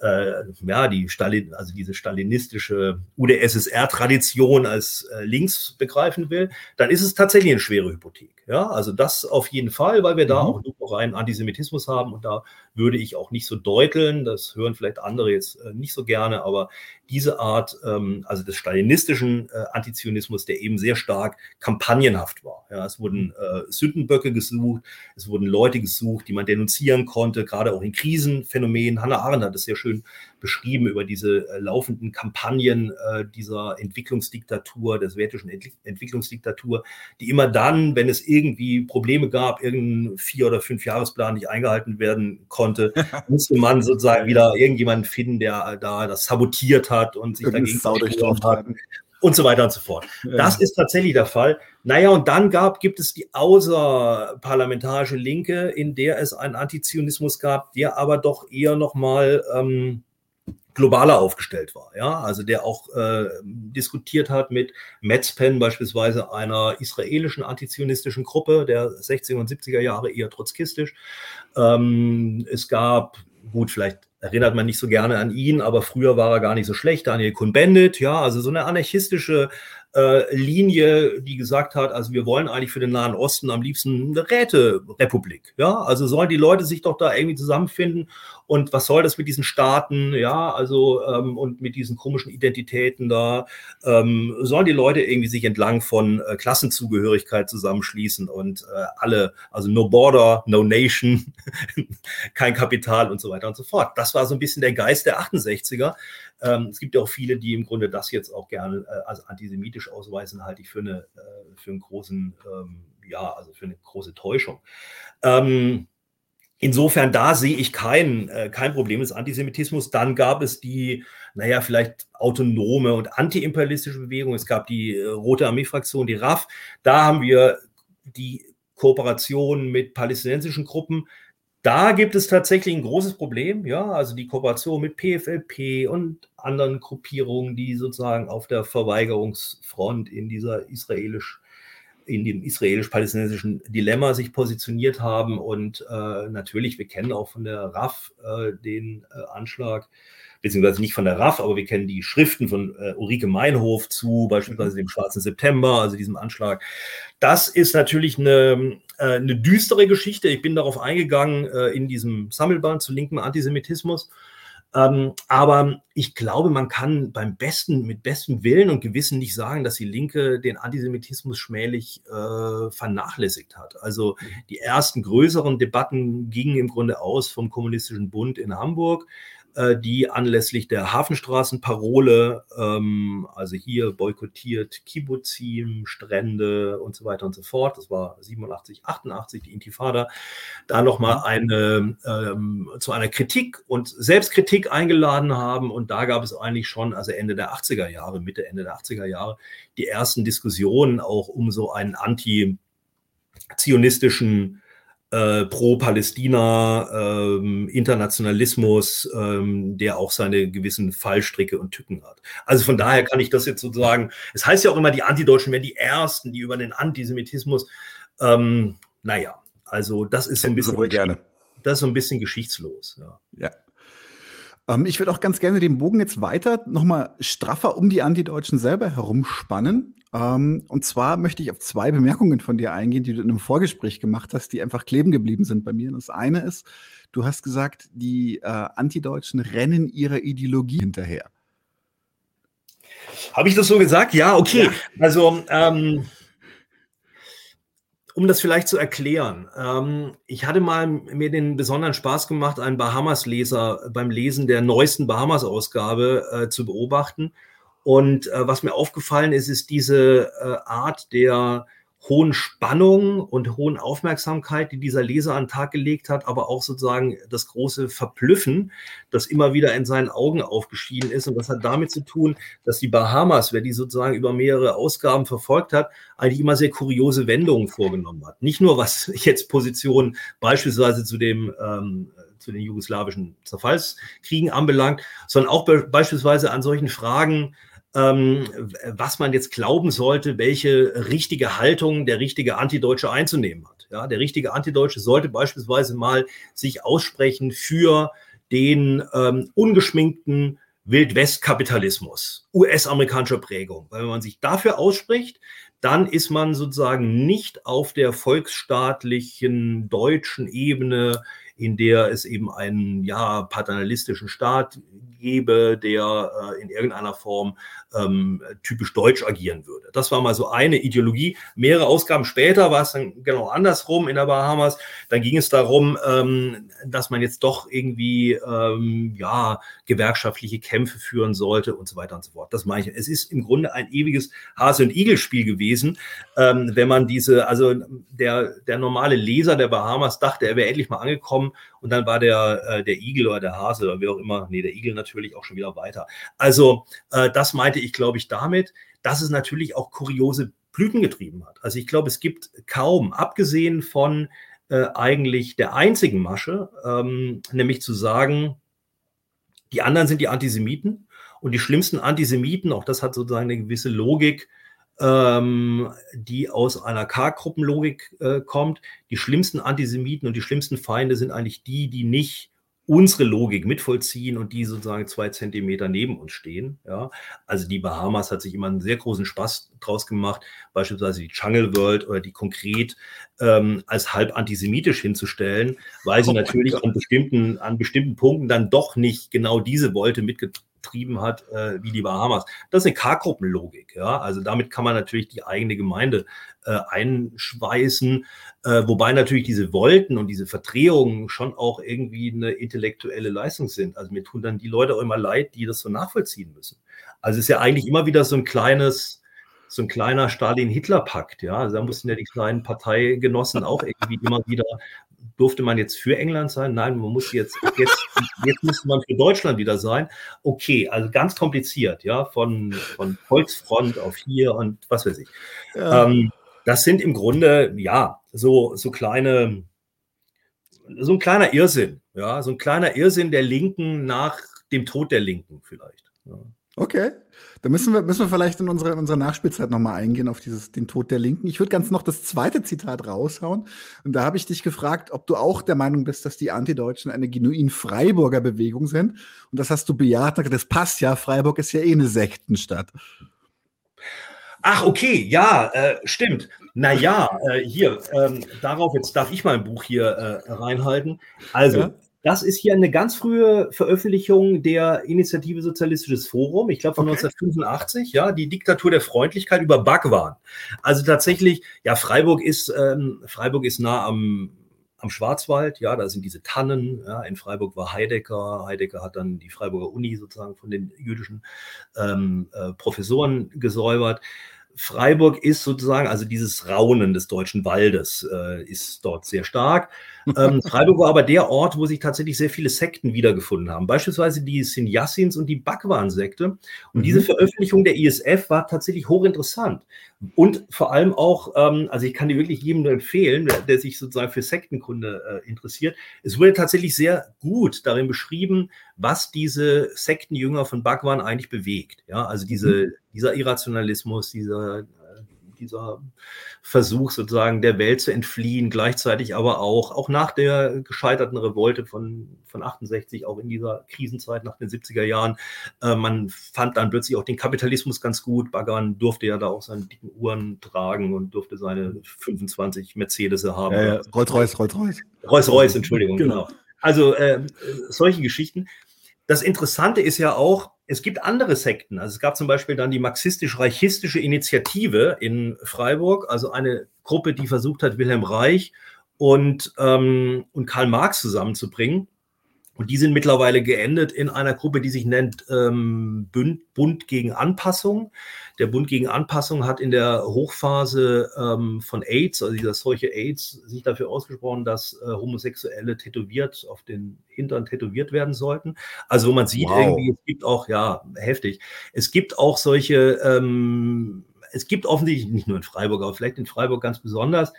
äh, ja, die Stalin, also diese stalinistische UdSSR-Tradition als äh, links begreifen will, dann ist es tatsächlich eine schwere Hypothek. Ja, also das auf jeden Fall, weil wir da mhm. auch nur rein Antisemitismus haben und da würde ich auch nicht so deuteln. Das hören vielleicht andere jetzt äh, nicht so gerne, aber diese Art, ähm, also des stalinistischen äh, Antizionismus, der eben sehr stark kampagnenhaft war. Ja, es wurden äh, Sündenböcke gesucht, es wurden Leute gesucht, die man denunzieren konnte, gerade auch in Krisenphänomenen. Hannah Arendt hat es sehr schön beschrieben über diese äh, laufenden Kampagnen äh, dieser Entwicklungsdiktatur, der sowjetischen Ent Entwicklungsdiktatur, die immer dann, wenn es irgendwie Probleme gab, irgendein Vier- oder Fünf-Jahresplan nicht eingehalten werden konnte, musste man sozusagen wieder irgendjemanden finden, der da das sabotiert hat und sich dagegen hat und so weiter und so fort. Ja. Das ist tatsächlich der Fall. Naja, und dann gab, gibt es die außerparlamentarische Linke, in der es einen Antizionismus gab, der aber doch eher nochmal ähm, globaler aufgestellt war, ja, also der auch äh, diskutiert hat mit Metzpen, beispielsweise einer israelischen antizionistischen Gruppe der 60er und 70er Jahre, eher trotzkistisch. Ähm, es gab, gut, vielleicht erinnert man nicht so gerne an ihn, aber früher war er gar nicht so schlecht, Daniel Kuhn-Bendit, ja, also so eine anarchistische äh, Linie, die gesagt hat, also wir wollen eigentlich für den Nahen Osten am liebsten eine Räterepublik. Ja, also sollen die Leute sich doch da irgendwie zusammenfinden und was soll das mit diesen Staaten, ja, also ähm, und mit diesen komischen Identitäten da, ähm, sollen die Leute irgendwie sich entlang von äh, Klassenzugehörigkeit zusammenschließen und äh, alle, also no border, no nation, kein Kapital und so weiter und so fort. Das war so ein bisschen der Geist der 68er. Ähm, es gibt ja auch viele, die im Grunde das jetzt auch gerne äh, als antisemitisch ausweisen, halte ich für, eine, äh, für einen großen, ähm, ja, also für eine große Täuschung. Ähm, Insofern, da sehe ich kein, äh, kein Problem des Antisemitismus. Dann gab es die, naja, vielleicht autonome und antiimperialistische Bewegung. Es gab die Rote Armee-Fraktion, die RAF. Da haben wir die Kooperation mit palästinensischen Gruppen. Da gibt es tatsächlich ein großes Problem, ja, also die Kooperation mit PFLP und anderen Gruppierungen, die sozusagen auf der Verweigerungsfront in dieser israelisch in dem israelisch-palästinensischen Dilemma sich positioniert haben. Und äh, natürlich, wir kennen auch von der RAF äh, den äh, Anschlag, beziehungsweise nicht von der RAF, aber wir kennen die Schriften von äh, Ulrike Meinhof zu, beispielsweise dem Schwarzen September, also diesem Anschlag. Das ist natürlich eine, äh, eine düstere Geschichte. Ich bin darauf eingegangen äh, in diesem Sammelband zu linkem Antisemitismus. Ähm, aber ich glaube, man kann beim besten, mit bestem Willen und Gewissen nicht sagen, dass die Linke den Antisemitismus schmählich äh, vernachlässigt hat. Also mhm. die ersten größeren Debatten gingen im Grunde aus vom Kommunistischen Bund in Hamburg. Äh, die anlässlich der Hafenstraßenparole, ähm, also hier boykottiert Kibbuzim, Strände und so weiter und so fort, das war 87, 88 die Intifada, da nochmal eine, ähm, zu einer Kritik und Selbstkritik eingeladen haben. Und da gab es eigentlich schon, also Ende der 80er Jahre, Mitte, Ende der 80er Jahre, die ersten Diskussionen auch um so einen anti-zionistischen äh, pro-Palästina ähm, Internationalismus, ähm, der auch seine gewissen Fallstricke und Tücken hat. Also von daher kann ich das jetzt sozusagen, es heißt ja auch immer, die Antideutschen wären die Ersten, die über den Antisemitismus, ähm, naja, also das ist so ein bisschen, gerne. das ist so ein bisschen geschichtslos. Ja. ja. Ähm, ich würde auch ganz gerne den Bogen jetzt weiter nochmal straffer um die Antideutschen selber herumspannen. Ähm, und zwar möchte ich auf zwei Bemerkungen von dir eingehen, die du in einem Vorgespräch gemacht hast, die einfach kleben geblieben sind bei mir. Und das eine ist, du hast gesagt, die äh, Antideutschen rennen ihrer Ideologie hinterher. Habe ich das so gesagt? Ja, okay. Ja. Also, ähm, um das vielleicht zu erklären, ähm, ich hatte mal mir den besonderen Spaß gemacht, einen Bahamas-Leser beim Lesen der neuesten Bahamas-Ausgabe äh, zu beobachten. Und äh, was mir aufgefallen ist, ist diese äh, Art der hohen Spannung und hohen Aufmerksamkeit, die dieser Leser an den Tag gelegt hat, aber auch sozusagen das große Verblüffen, das immer wieder in seinen Augen aufgeschieden ist. Und das hat damit zu tun, dass die Bahamas, wer die sozusagen über mehrere Ausgaben verfolgt hat, eigentlich immer sehr kuriose Wendungen vorgenommen hat. Nicht nur was jetzt Positionen beispielsweise zu dem ähm, zu den jugoslawischen Zerfallskriegen anbelangt, sondern auch be beispielsweise an solchen Fragen, was man jetzt glauben sollte, welche richtige Haltung der richtige Antideutsche einzunehmen hat. Ja, der richtige Antideutsche sollte beispielsweise mal sich aussprechen für den ähm, ungeschminkten Wildwestkapitalismus, US-amerikanischer Prägung. Weil wenn man sich dafür ausspricht, dann ist man sozusagen nicht auf der volksstaatlichen deutschen Ebene, in der es eben einen ja paternalistischen Staat gäbe, der äh, in irgendeiner Form ähm, typisch deutsch agieren würde. Das war mal so eine Ideologie. Mehrere Ausgaben später war es dann genau andersrum in der Bahamas. Dann ging es darum, ähm, dass man jetzt doch irgendwie ähm, ja gewerkschaftliche Kämpfe führen sollte und so weiter und so fort. Das meine ich. Es ist im Grunde ein ewiges Hase- und Igel-Spiel gewesen, ähm, wenn man diese, also der, der normale Leser der Bahamas dachte, er wäre endlich mal angekommen und dann war der, äh, der Igel oder der Hase oder wie auch immer, nee, der Igel natürlich auch schon wieder weiter. Also äh, das meinte ich, glaube ich, damit, dass es natürlich auch kuriose Blüten getrieben hat. Also ich glaube, es gibt kaum, abgesehen von äh, eigentlich der einzigen Masche, ähm, nämlich zu sagen, die anderen sind die Antisemiten und die schlimmsten Antisemiten, auch das hat sozusagen eine gewisse Logik, ähm, die aus einer K-Gruppenlogik äh, kommt. Die schlimmsten Antisemiten und die schlimmsten Feinde sind eigentlich die, die nicht unsere Logik mitvollziehen und die sozusagen zwei Zentimeter neben uns stehen. Ja, also die Bahamas hat sich immer einen sehr großen Spaß draus gemacht, beispielsweise die Jungle World oder die konkret ähm, als halb antisemitisch hinzustellen, weil sie oh natürlich an bestimmten, an bestimmten Punkten dann doch nicht genau diese Wolte mitgetragen getrieben hat, äh, wie die Bahamas. Das ist eine K-Gruppenlogik. Ja? Also damit kann man natürlich die eigene Gemeinde äh, einschweißen, äh, wobei natürlich diese Wolken und diese Verdrehungen schon auch irgendwie eine intellektuelle Leistung sind. Also mir tun dann die Leute auch immer leid, die das so nachvollziehen müssen. Also es ist ja eigentlich immer wieder so ein kleines, so ein kleiner Stalin-Hitler-Pakt, ja. Also da mussten ja die kleinen Parteigenossen auch irgendwie immer wieder durfte man jetzt für England sein? Nein, man muss jetzt, jetzt, jetzt müsste man für Deutschland wieder sein. Okay, also ganz kompliziert, ja, von, von Volksfront auf hier und was weiß ich. Ja. Ähm, das sind im Grunde, ja, so, so kleine, so ein kleiner Irrsinn, ja, so ein kleiner Irrsinn der Linken nach dem Tod der Linken vielleicht. Ja. Okay. Da müssen wir, müssen wir vielleicht in unserer, in unserer Nachspielzeit nochmal eingehen auf dieses, den Tod der Linken. Ich würde ganz noch das zweite Zitat raushauen. Und da habe ich dich gefragt, ob du auch der Meinung bist, dass die Antideutschen eine genuin Freiburger Bewegung sind. Und das hast du bejaht. Das passt ja. Freiburg ist ja eh eine Sektenstadt. Ach, okay, ja, äh, stimmt. Naja, äh, hier, ähm, darauf, jetzt darf ich mein Buch hier äh, reinhalten. Also, ja. Das ist hier eine ganz frühe Veröffentlichung der Initiative Sozialistisches Forum, ich glaube von okay. 1985, ja, die Diktatur der Freundlichkeit über Bhagwan. Also tatsächlich, ja, Freiburg ist, ähm, Freiburg ist nah am, am Schwarzwald, ja, da sind diese Tannen, ja, in Freiburg war Heidegger, Heidegger hat dann die Freiburger Uni sozusagen von den jüdischen ähm, äh, Professoren gesäubert. Freiburg ist sozusagen, also dieses Raunen des deutschen Waldes äh, ist dort sehr stark. Ähm, Freiburg war aber der Ort, wo sich tatsächlich sehr viele Sekten wiedergefunden haben. Beispielsweise die Sinjassins und die Bakwan-Sekte. Und mhm. diese Veröffentlichung der ISF war tatsächlich hochinteressant. Und vor allem auch, ähm, also ich kann die wirklich jedem nur empfehlen, der, der sich sozusagen für Sektenkunde äh, interessiert. Es wurde tatsächlich sehr gut darin beschrieben, was diese Sektenjünger von Bhagwan eigentlich bewegt. Ja, also diese, mhm. dieser Irrationalismus, dieser, dieser Versuch sozusagen der Welt zu entfliehen, gleichzeitig aber auch, auch nach der gescheiterten Revolte von, von 68, auch in dieser Krisenzeit nach den 70er Jahren, äh, man fand dann plötzlich auch den Kapitalismus ganz gut. Bhagwan durfte ja da auch seine dicken Uhren tragen und durfte seine 25 Mercedes haben. Äh, Rolls-Royce, Rolls-Royce. Rolls-Royce, Entschuldigung, genau. genau. Also äh, solche Geschichten. Das Interessante ist ja auch, es gibt andere Sekten. Also es gab zum Beispiel dann die marxistisch-reichistische Initiative in Freiburg, also eine Gruppe, die versucht hat, Wilhelm Reich und, ähm, und Karl Marx zusammenzubringen. Und die sind mittlerweile geendet in einer Gruppe, die sich nennt ähm, Bund, gegen Anpassung. Der Bund gegen Anpassung hat in der Hochphase ähm, von AIDS, also dieser Seuche AIDS, sich dafür ausgesprochen, dass äh, Homosexuelle tätowiert, auf den Hintern tätowiert werden sollten. Also wo man sieht wow. irgendwie, es gibt auch, ja, heftig, es gibt auch solche, ähm, es gibt offensichtlich nicht nur in Freiburg, aber vielleicht in Freiburg ganz besonders,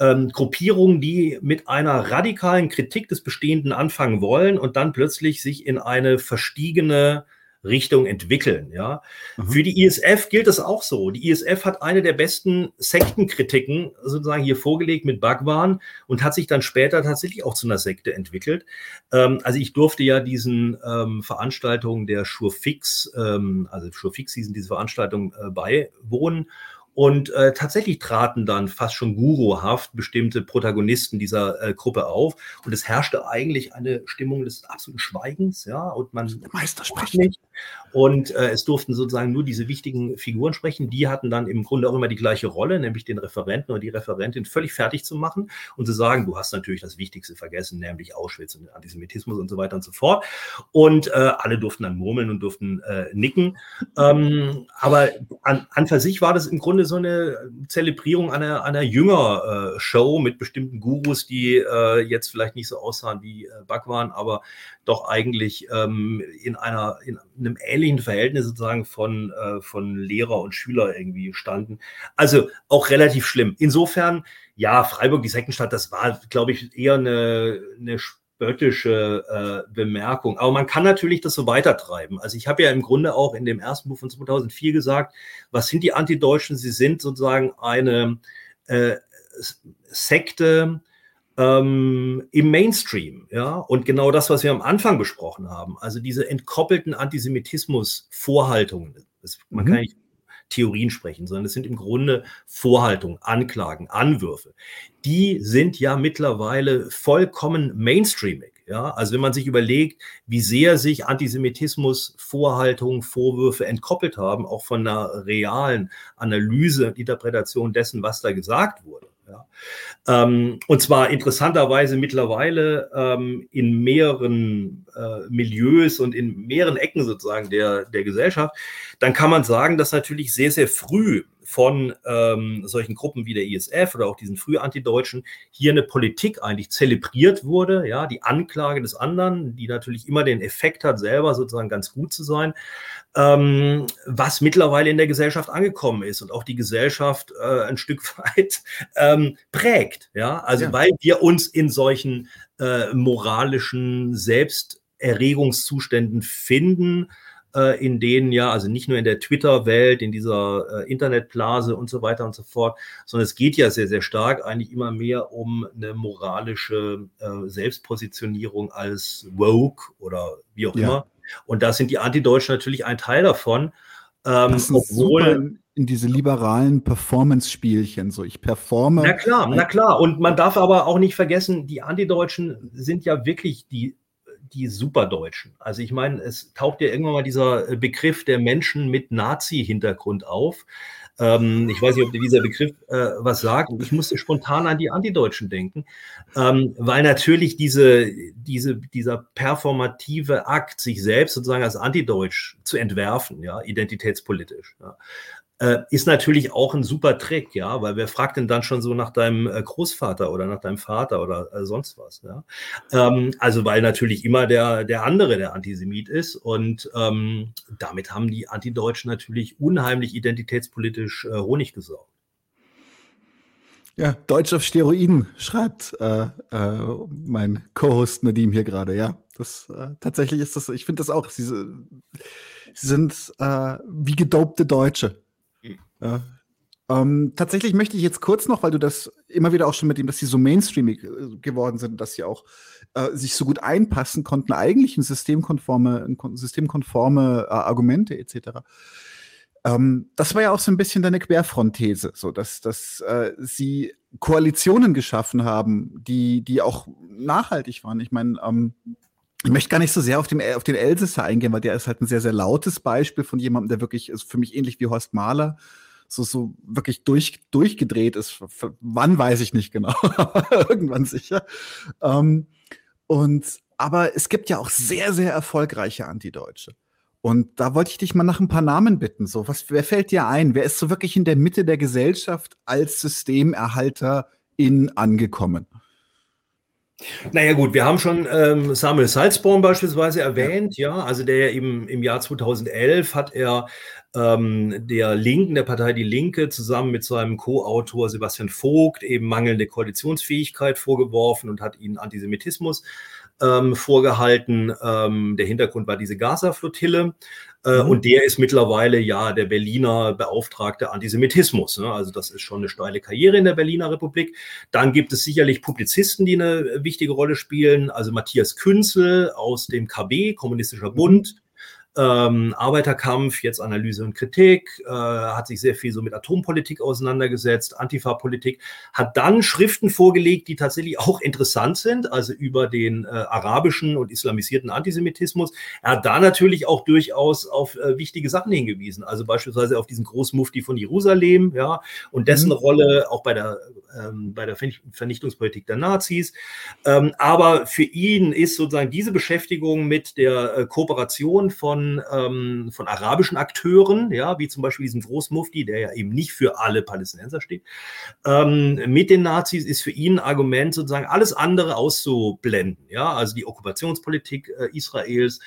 ähm, Gruppierungen, die mit einer radikalen Kritik des Bestehenden anfangen wollen und dann plötzlich sich in eine verstiegene Richtung entwickeln. Ja. Mhm. Für die ISF gilt das auch so. Die ISF hat eine der besten Sektenkritiken sozusagen hier vorgelegt mit Bhagwan und hat sich dann später tatsächlich auch zu einer Sekte entwickelt. Ähm, also ich durfte ja diesen ähm, Veranstaltungen der Surefix, ähm, also Surefix hießen diese Veranstaltungen äh, beiwohnen. Und äh, tatsächlich traten dann fast schon guruhaft bestimmte Protagonisten dieser äh, Gruppe auf. Und es herrschte eigentlich eine Stimmung des absoluten Schweigens, ja. Und man der Meister spricht nicht. Und äh, es durften sozusagen nur diese wichtigen Figuren sprechen. Die hatten dann im Grunde auch immer die gleiche Rolle, nämlich den Referenten oder die Referentin völlig fertig zu machen und zu sagen, du hast natürlich das Wichtigste vergessen, nämlich Auschwitz und Antisemitismus und so weiter und so fort. Und äh, alle durften dann murmeln und durften äh, nicken. Ähm, aber an, an für sich war das im Grunde so eine Zelebrierung einer, einer Jünger-Show mit bestimmten Gurus, die äh, jetzt vielleicht nicht so aussahen wie äh, Bhagwan, aber doch eigentlich ähm, in einer in einem ähnlichen Verhältnis sozusagen von, äh, von Lehrer und Schüler irgendwie standen. Also auch relativ schlimm. Insofern, ja, Freiburg, die Sektenstadt, das war, glaube ich, eher eine, eine spöttische äh, Bemerkung. Aber man kann natürlich das so weitertreiben. Also ich habe ja im Grunde auch in dem ersten Buch von 2004 gesagt, was sind die Antideutschen? Sie sind sozusagen eine äh, Sekte ähm, im Mainstream. Ja? Und genau das, was wir am Anfang besprochen haben, also diese entkoppelten Antisemitismus-Vorhaltungen. Man mhm. kann nicht Theorien sprechen, sondern es sind im Grunde Vorhaltungen, Anklagen, Anwürfe. Die sind ja mittlerweile vollkommen mainstreamig. Ja, also wenn man sich überlegt, wie sehr sich Antisemitismus, Vorhaltungen, Vorwürfe entkoppelt haben, auch von einer realen Analyse und Interpretation dessen, was da gesagt wurde. Ja. Ähm, und zwar interessanterweise mittlerweile ähm, in mehreren äh, Milieus und in mehreren Ecken sozusagen der, der Gesellschaft, dann kann man sagen, dass natürlich sehr, sehr früh von ähm, solchen Gruppen wie der ISF oder auch diesen Frühantideutschen hier eine Politik eigentlich zelebriert wurde, ja, die Anklage des anderen, die natürlich immer den Effekt hat, selber sozusagen ganz gut zu sein, ähm, was mittlerweile in der Gesellschaft angekommen ist und auch die Gesellschaft äh, ein Stück weit ähm, prägt, ja, also ja. weil wir uns in solchen äh, moralischen Selbsterregungszuständen finden, äh, in denen ja, also nicht nur in der Twitter-Welt, in dieser äh, Internetblase und so weiter und so fort, sondern es geht ja sehr, sehr stark eigentlich immer mehr um eine moralische äh, Selbstpositionierung als woke oder wie auch ja. immer. Und da sind die Antideutschen natürlich ein Teil davon. Ähm, obwohl in diese liberalen Performance-Spielchen. So, ich performe. Na klar, na klar. Und man darf aber auch nicht vergessen, die Antideutschen sind ja wirklich die, die Superdeutschen. Also ich meine, es taucht ja irgendwann mal dieser Begriff der Menschen mit Nazi-Hintergrund auf. Ähm, ich weiß nicht, ob dieser Begriff äh, was sagt. Ich musste spontan an die Antideutschen denken, ähm, weil natürlich diese, diese, dieser performative Akt, sich selbst sozusagen als Antideutsch zu entwerfen, ja, identitätspolitisch, ja, äh, ist natürlich auch ein super Trick, ja, weil wer fragt denn dann schon so nach deinem äh, Großvater oder nach deinem Vater oder äh, sonst was, ja. Ähm, also weil natürlich immer der, der andere der Antisemit ist und ähm, damit haben die Antideutschen natürlich unheimlich identitätspolitisch äh, Honig gesaugt. Ja, Deutsch auf Steroiden, schreibt äh, äh, mein Co-Host Nadim hier gerade, ja. Das äh, tatsächlich ist das, ich finde das auch, sie, sie sind äh, wie gedopte Deutsche. Ähm, tatsächlich möchte ich jetzt kurz noch, weil du das immer wieder auch schon mit dem, dass sie so mainstreamig äh, geworden sind, dass sie auch äh, sich so gut einpassen konnten, eigentlich in systemkonforme, in systemkonforme äh, Argumente etc. Ähm, das war ja auch so ein bisschen deine Querfrontthese, so dass, dass äh, sie Koalitionen geschaffen haben, die, die auch nachhaltig waren. Ich meine, ähm, ich möchte gar nicht so sehr auf, dem, auf den Elsässer eingehen, weil der ist halt ein sehr, sehr lautes Beispiel von jemandem, der wirklich ist für mich ähnlich wie Horst Mahler so, so wirklich durch, durchgedreht ist. Wann weiß ich nicht genau, irgendwann sicher. Ähm, und, aber es gibt ja auch sehr, sehr erfolgreiche Antideutsche. Und da wollte ich dich mal nach ein paar Namen bitten. So, was, wer fällt dir ein? Wer ist so wirklich in der Mitte der Gesellschaft als Systemerhalter in angekommen? Naja gut, wir haben schon ähm, Samuel Salzborn beispielsweise erwähnt, ja, ja also der eben im Jahr 2011 hat er ähm, der Linken, der Partei Die Linke, zusammen mit seinem Co-Autor Sebastian Vogt eben mangelnde Koalitionsfähigkeit vorgeworfen und hat ihnen Antisemitismus ähm, vorgehalten. Ähm, der Hintergrund war diese Gaza-Flottille. Äh, mhm. Und der ist mittlerweile ja der Berliner Beauftragte Antisemitismus. Ne? Also das ist schon eine steile Karriere in der Berliner Republik. Dann gibt es sicherlich Publizisten, die eine wichtige Rolle spielen. Also Matthias Künzel aus dem KB, Kommunistischer Bund. Mhm ähm, Arbeiterkampf, jetzt Analyse und Kritik, äh, hat sich sehr viel so mit Atompolitik auseinandergesetzt, Antifa-Politik, hat dann Schriften vorgelegt, die tatsächlich auch interessant sind, also über den äh, arabischen und islamisierten Antisemitismus. Er hat da natürlich auch durchaus auf äh, wichtige Sachen hingewiesen, also beispielsweise auf diesen Großmufti von Jerusalem, ja, und dessen mhm. Rolle auch bei der, ähm, bei der Vernichtungspolitik der Nazis. Ähm, aber für ihn ist sozusagen diese Beschäftigung mit der äh, Kooperation von ähm, von arabischen Akteuren, ja, wie zum Beispiel diesem Großmufti, der ja eben nicht für alle Palästinenser steht, ähm, mit den Nazis ist für ihn ein Argument, sozusagen alles andere auszublenden. Ja, also die Okkupationspolitik äh, Israels,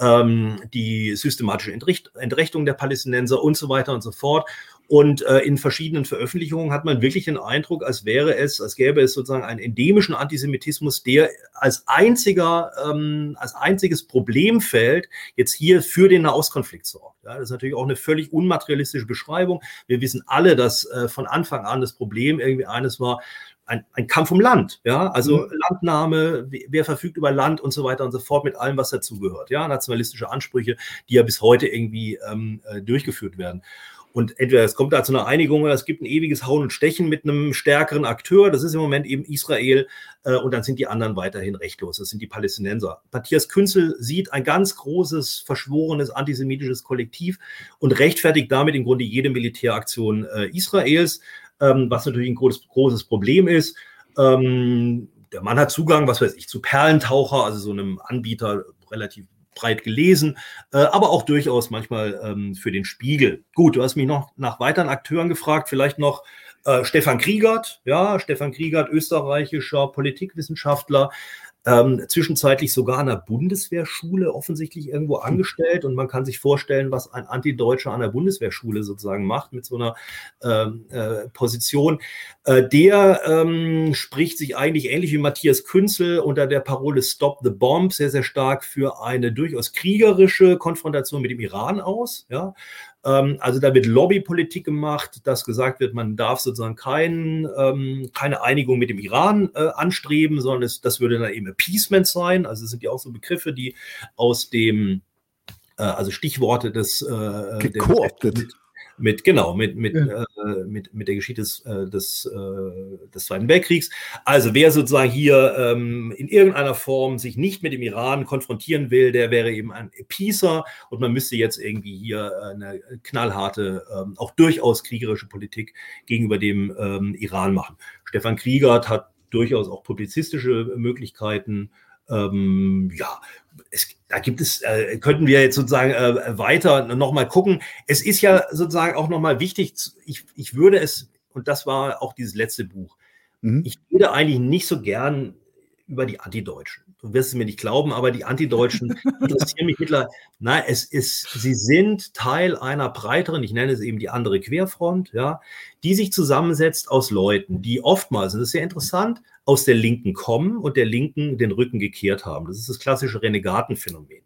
ähm, die systematische Entrecht Entrechtung der Palästinenser und so weiter und so fort. Und äh, in verschiedenen Veröffentlichungen hat man wirklich den Eindruck, als wäre es, als gäbe es sozusagen einen endemischen Antisemitismus, der als einziger, ähm, als einziges Problemfeld jetzt hier für den Nahostkonflikt sorgt. Ja, das ist natürlich auch eine völlig unmaterialistische Beschreibung. Wir wissen alle, dass äh, von Anfang an das Problem irgendwie eines war, ein, ein Kampf um Land, ja, also mhm. Landnahme, wer verfügt über Land und so weiter und so fort mit allem, was dazugehört, ja, nationalistische Ansprüche, die ja bis heute irgendwie ähm, äh, durchgeführt werden. Und entweder es kommt da zu einer Einigung oder es gibt ein ewiges Hauen und Stechen mit einem stärkeren Akteur. Das ist im Moment eben Israel. Äh, und dann sind die anderen weiterhin rechtlos. Das sind die Palästinenser. Matthias Künzel sieht ein ganz großes, verschworenes antisemitisches Kollektiv und rechtfertigt damit im Grunde jede Militäraktion äh, Israels, ähm, was natürlich ein großes, großes Problem ist. Ähm, der Mann hat Zugang, was weiß ich, zu Perlentaucher, also so einem Anbieter relativ breit gelesen, äh, aber auch durchaus manchmal ähm, für den Spiegel. Gut, du hast mich noch nach weiteren Akteuren gefragt, vielleicht noch äh, Stefan Kriegert, ja, Stefan Kriegert, österreichischer Politikwissenschaftler, ähm, zwischenzeitlich sogar an der Bundeswehrschule offensichtlich irgendwo angestellt. Und man kann sich vorstellen, was ein Antideutscher an der Bundeswehrschule sozusagen macht mit so einer ähm, äh, Position. Äh, der ähm, spricht sich eigentlich ähnlich wie Matthias Künzel unter der Parole Stop the Bomb sehr, sehr stark für eine durchaus kriegerische Konfrontation mit dem Iran aus. Ja? Ähm, also da wird Lobbypolitik gemacht, dass gesagt wird, man darf sozusagen kein, ähm, keine Einigung mit dem Iran äh, anstreben, sondern es, das würde dann eben Appeasement sein. Also es sind ja auch so Begriffe, die aus dem, äh, also Stichworte des äh, Gekooptet mit, genau, mit, mit, ja. äh, mit, mit der Geschichte des, äh, des, äh, des Zweiten Weltkriegs. Also wer sozusagen hier ähm, in irgendeiner Form sich nicht mit dem Iran konfrontieren will, der wäre eben ein Appeaser und man müsste jetzt irgendwie hier eine knallharte, ähm, auch durchaus kriegerische Politik gegenüber dem ähm, Iran machen. Stefan Kriegert hat durchaus auch publizistische Möglichkeiten. Ähm, ja, es, da gibt es, äh, könnten wir jetzt sozusagen äh, weiter nochmal gucken. Es ist ja sozusagen auch nochmal wichtig, ich, ich würde es, und das war auch dieses letzte Buch, mhm. ich würde eigentlich nicht so gern über die Antideutschen. Du wirst es mir nicht glauben, aber die Antideutschen interessieren mich mittlerweile. Nein, es ist, sie sind Teil einer breiteren, ich nenne es eben die andere Querfront, ja, die sich zusammensetzt aus Leuten, die oftmals, und das ist sehr interessant, aus der Linken kommen und der Linken den Rücken gekehrt haben. Das ist das klassische Renegatenphänomen.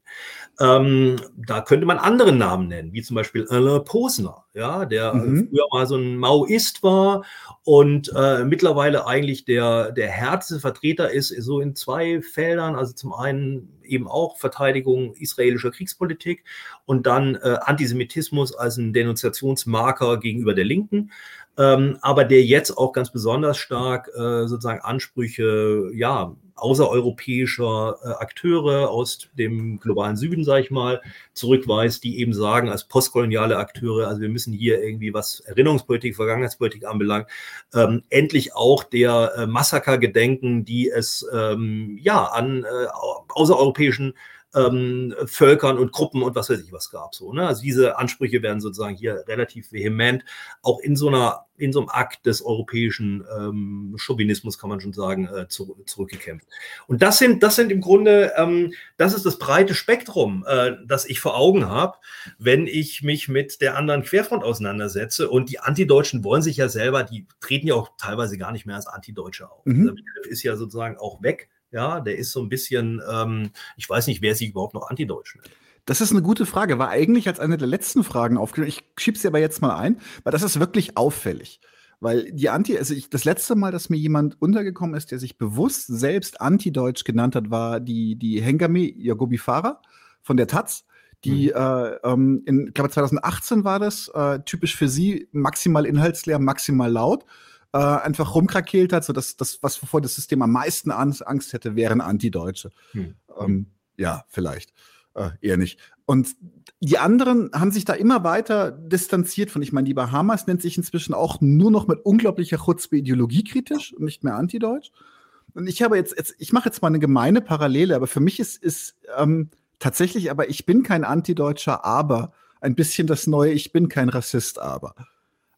Ähm, da könnte man andere Namen nennen, wie zum Beispiel Alain Posner, ja, der mhm. früher mal so ein Maoist war und äh, mittlerweile eigentlich der, der härteste Vertreter ist, so in zwei Feldern. Also zum einen eben auch Verteidigung israelischer Kriegspolitik und dann äh, Antisemitismus als ein Denunziationsmarker gegenüber der Linken ähm, aber der jetzt auch ganz besonders stark äh, sozusagen Ansprüche, ja, außereuropäischer äh, Akteure aus dem globalen Süden, sage ich mal, zurückweist, die eben sagen, als postkoloniale Akteure, also wir müssen hier irgendwie, was Erinnerungspolitik, Vergangenheitspolitik anbelangt, ähm, endlich auch der äh, Massaker gedenken, die es ähm, ja an äh, außereuropäischen ähm, Völkern und Gruppen und was weiß ich was gab. So, ne? Also diese Ansprüche werden sozusagen hier relativ vehement auch in so einer in so einem Akt des europäischen ähm, Chauvinismus, kann man schon sagen, äh, zu, zurückgekämpft. Und das sind, das sind im Grunde, ähm, das ist das breite Spektrum, äh, das ich vor Augen habe, wenn ich mich mit der anderen Querfront auseinandersetze. Und die Antideutschen wollen sich ja selber, die treten ja auch teilweise gar nicht mehr als Antideutsche auf. Mhm. Der Begriff ist ja sozusagen auch weg. Ja, der ist so ein bisschen, ähm, ich weiß nicht, wer sich überhaupt noch Antideutsch nennt. Das ist eine gute Frage. War eigentlich als eine der letzten Fragen aufgenommen. Ich schiebe sie aber jetzt mal ein, weil das ist wirklich auffällig. Weil die Anti, also ich, das letzte Mal, dass mir jemand untergekommen ist, der sich bewusst selbst Antideutsch genannt hat, war die, die Hengame Yagobi Farah von der Taz. Die, mhm. äh, ähm, in, ich glaube 2018 war das, äh, typisch für sie, maximal inhaltsleer, maximal laut äh, einfach rumkrakeelt hat, so dass das, was wovor das System am meisten Angst hätte, wären Antideutsche. Hm. Ähm, ja, vielleicht. Äh, eher nicht. Und die anderen haben sich da immer weiter distanziert von. Ich meine, die Bahamas nennt sich inzwischen auch nur noch mit unglaublicher Chutzpe ideologiekritisch und nicht mehr antideutsch. Und ich habe jetzt, jetzt ich mache jetzt mal eine gemeine Parallele, aber für mich ist, ist ähm, tatsächlich, aber ich bin kein Antideutscher, aber ein bisschen das neue, ich bin kein Rassist, aber.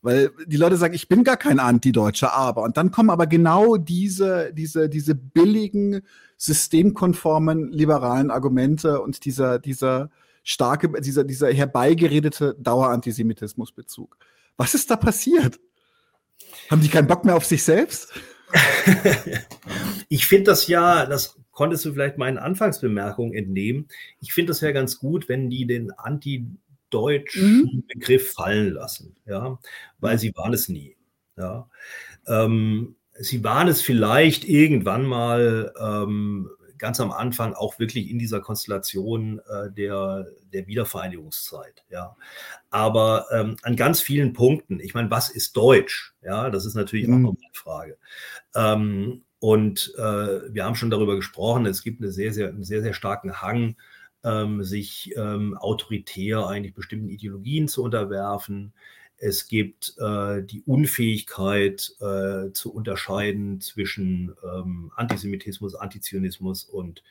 Weil die Leute sagen, ich bin gar kein Antideutscher, aber. Und dann kommen aber genau diese, diese, diese billigen, systemkonformen, liberalen Argumente und dieser, dieser starke, dieser, dieser herbeigeredete Dauerantisemitismusbezug. Was ist da passiert? Haben die keinen Bock mehr auf sich selbst? ich finde das ja, das konntest du vielleicht meinen Anfangsbemerkungen entnehmen. Ich finde das ja ganz gut, wenn die den Anti deutschen mhm. Begriff fallen lassen, ja, weil sie waren es nie. Ja. Ähm, sie waren es vielleicht irgendwann mal ähm, ganz am Anfang auch wirklich in dieser Konstellation äh, der, der Wiedervereinigungszeit. Ja. Aber ähm, an ganz vielen Punkten, ich meine, was ist Deutsch? Ja, das ist natürlich mhm. auch noch eine Frage. Ähm, und äh, wir haben schon darüber gesprochen, es gibt eine sehr, sehr, einen sehr, sehr starken Hang ähm, sich ähm, autoritär eigentlich bestimmten Ideologien zu unterwerfen. Es gibt äh, die Unfähigkeit äh, zu unterscheiden zwischen ähm, Antisemitismus, Antizionismus und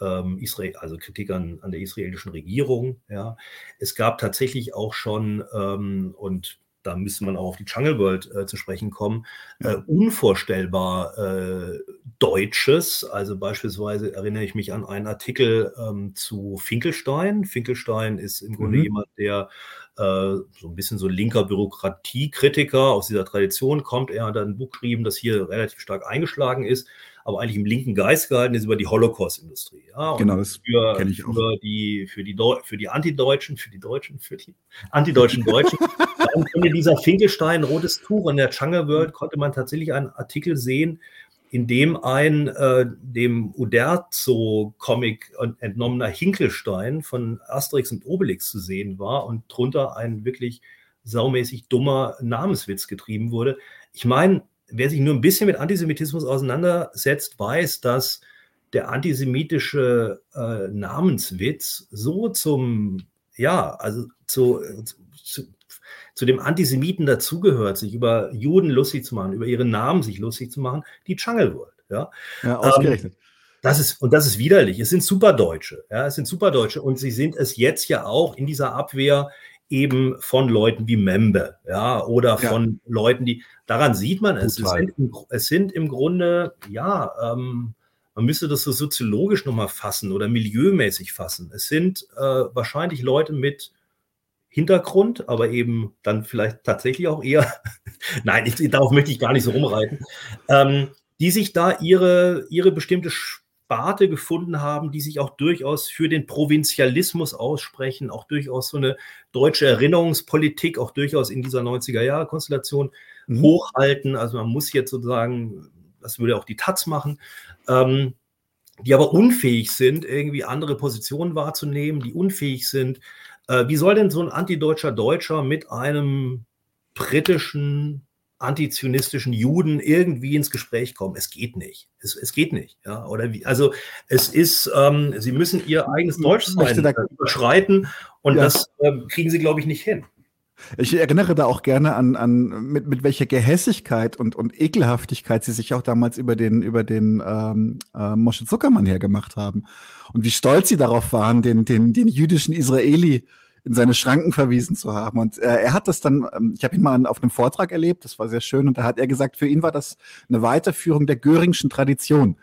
ähm, Israel, also Kritik an, an der israelischen Regierung. Ja. Es gab tatsächlich auch schon, ähm, und da müsste man auch auf die Jungle World äh, zu sprechen kommen, äh, unvorstellbar äh, Deutsches. Also beispielsweise erinnere ich mich an einen Artikel ähm, zu Finkelstein. Finkelstein ist im Grunde mhm. jemand, der äh, so ein bisschen so linker Bürokratiekritiker aus dieser Tradition kommt. Er hat ein Buch geschrieben, das hier relativ stark eingeschlagen ist aber eigentlich im linken Geist gehalten ist über die Holocaust-Industrie. Ja, genau, das kenne ich auch. Für die, für die, für die Antideutschen, für die Deutschen, für die antideutschen Deutschen. in dieser Finkelstein rotes Tuch in der Chang'e World konnte man tatsächlich einen Artikel sehen, in dem ein äh, dem Uderzo-Comic entnommener Hinkelstein von Asterix und Obelix zu sehen war und drunter ein wirklich saumäßig dummer Namenswitz getrieben wurde. Ich meine, wer sich nur ein bisschen mit Antisemitismus auseinandersetzt, weiß, dass der antisemitische äh, Namenswitz so zum, ja, also zu, zu, zu dem Antisemiten dazugehört, sich über Juden lustig zu machen, über ihre Namen sich lustig zu machen, die Jungle World. Ja, ja ausgerechnet. Ähm, das ist, und das ist widerlich. Es sind Superdeutsche. Ja, es sind Superdeutsche und sie sind es jetzt ja auch in dieser Abwehr eben von Leuten wie Membe, ja, oder ja. von Leuten, die, daran sieht man es. Es sind, im, es sind, im, Grunde, ja, ähm, man müsste das so soziologisch nochmal fassen oder milieumäßig fassen. Es sind äh, wahrscheinlich Leute mit Hintergrund, aber eben dann vielleicht tatsächlich auch eher, nein, ich, darauf möchte ich gar nicht so rumreiten, ähm, die sich da ihre, ihre bestimmte Sparte gefunden haben, die sich auch durchaus für den Provinzialismus aussprechen, auch durchaus so eine deutsche Erinnerungspolitik, auch durchaus in dieser 90er-Jahre-Konstellation mhm. hochhalten. Also man muss jetzt sozusagen, das würde auch die Taz machen, ähm, die aber unfähig sind, irgendwie andere Positionen wahrzunehmen, die unfähig sind. Äh, wie soll denn so ein antideutscher Deutscher mit einem britischen antizionistischen Juden irgendwie ins Gespräch kommen. Es geht nicht. Es, es geht nicht. Ja, oder wie, also es ist, ähm, sie müssen ihr eigenes Deutschsein da, überschreiten und ja. das äh, kriegen sie, glaube ich, nicht hin. Ich erinnere da auch gerne an, an mit, mit welcher Gehässigkeit und, und Ekelhaftigkeit sie sich auch damals über den, über den ähm, äh, Moshe Zuckermann hergemacht haben. Und wie stolz sie darauf waren, den, den, den jüdischen Israeli in seine Schranken verwiesen zu haben. Und äh, er hat das dann, ähm, ich habe ihn mal auf einem Vortrag erlebt, das war sehr schön, und da hat er gesagt, für ihn war das eine Weiterführung der Göringschen Tradition.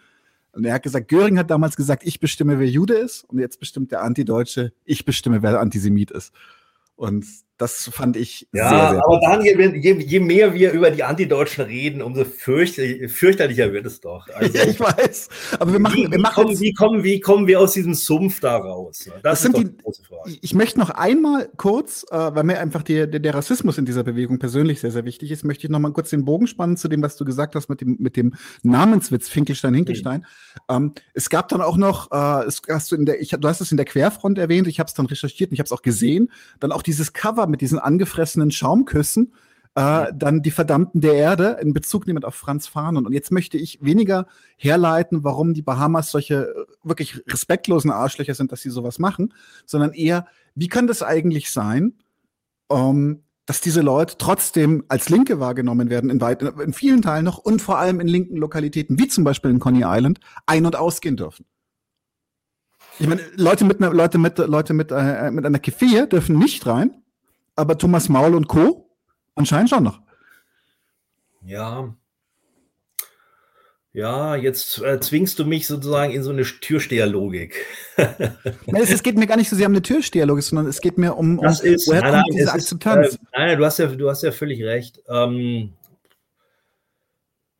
Und er hat gesagt, Göring hat damals gesagt, ich bestimme, wer Jude ist, und jetzt bestimmt der Antideutsche, ich bestimme, wer Antisemit ist. Und das fand ich ja, sehr, sehr aber Daniel, je, je, mehr wir über die Antideutschen reden, umso fürchterlich, fürchterlicher wird es doch. Also, ja, ich weiß. Aber wir machen, wie, wir machen kommen, wie, kommen, wie kommen wir aus diesem Sumpf da raus? Das, das sind die, große Frage. Ich möchte noch einmal kurz, äh, weil mir einfach die, der, der, Rassismus in dieser Bewegung persönlich sehr, sehr wichtig ist, möchte ich noch mal kurz den Bogen spannen zu dem, was du gesagt hast mit dem, mit dem Namenswitz Finkelstein, Hinkelstein. Mhm. Ähm, es gab dann auch noch, äh, es, hast du, in der, ich, du hast es in der Querfront erwähnt, ich habe es dann recherchiert und ich habe es auch gesehen, dann auch dieses Cover mit diesen angefressenen Schaumküssen, äh, dann die Verdammten der Erde in Bezug nehmend auf Franz Fanon. Und jetzt möchte ich weniger herleiten, warum die Bahamas solche äh, wirklich respektlosen Arschlöcher sind, dass sie sowas machen, sondern eher, wie kann das eigentlich sein, ähm, dass diese Leute trotzdem als Linke wahrgenommen werden, in, weit, in vielen Teilen noch und vor allem in linken Lokalitäten, wie zum Beispiel in Coney Island, ein- und ausgehen dürfen. Ich meine, Leute mit einer, Leute mit, Leute mit, äh, mit einer Kefir dürfen nicht rein, aber Thomas Maul und Co. anscheinend schon noch. Ja. Ja, jetzt äh, zwingst du mich sozusagen in so eine Türsteherlogik. nein, es, es, geht mir gar nicht so sehr um eine Türsteherlogik, sondern es geht mir um, um das ist, woher nein, kommt diese Akzeptanz. Ist, äh, nein, du hast ja, du hast ja völlig recht. Ähm,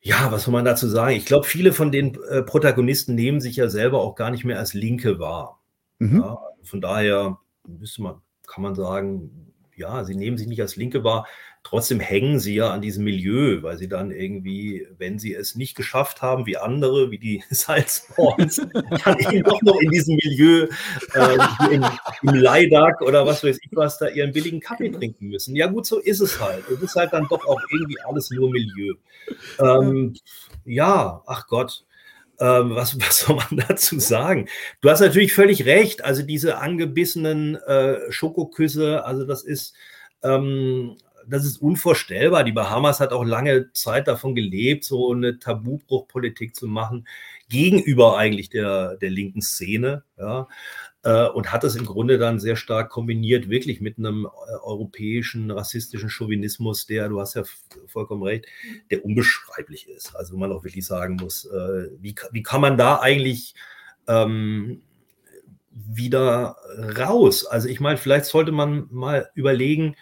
ja, was soll man dazu sagen? Ich glaube, viele von den äh, Protagonisten nehmen sich ja selber auch gar nicht mehr als Linke wahr. Mhm. Ja, von daher müsste man, kann man sagen, ja, sie nehmen sich nicht als Linke wahr, trotzdem hängen sie ja an diesem Milieu, weil sie dann irgendwie, wenn sie es nicht geschafft haben, wie andere, wie die Salzborns, dann eben doch noch in diesem Milieu, äh, im, im Leidak oder was weiß ich was, da ihren billigen Kaffee trinken müssen. Ja gut, so ist es halt. Es ist halt dann doch auch irgendwie alles nur Milieu. Ähm, ja, ach Gott. Ähm, was, was, soll man dazu sagen? Du hast natürlich völlig recht. Also diese angebissenen äh, Schokoküsse, also das ist, ähm, das ist unvorstellbar. Die Bahamas hat auch lange Zeit davon gelebt, so eine Tabubruchpolitik zu machen, gegenüber eigentlich der, der linken Szene. Ja. Äh, und hat es im Grunde dann sehr stark kombiniert, wirklich mit einem äh, europäischen rassistischen Chauvinismus, der, du hast ja vollkommen recht, der unbeschreiblich ist. Also wo man auch wirklich sagen muss, äh, wie, wie kann man da eigentlich ähm, wieder raus? Also ich meine, vielleicht sollte man mal überlegen,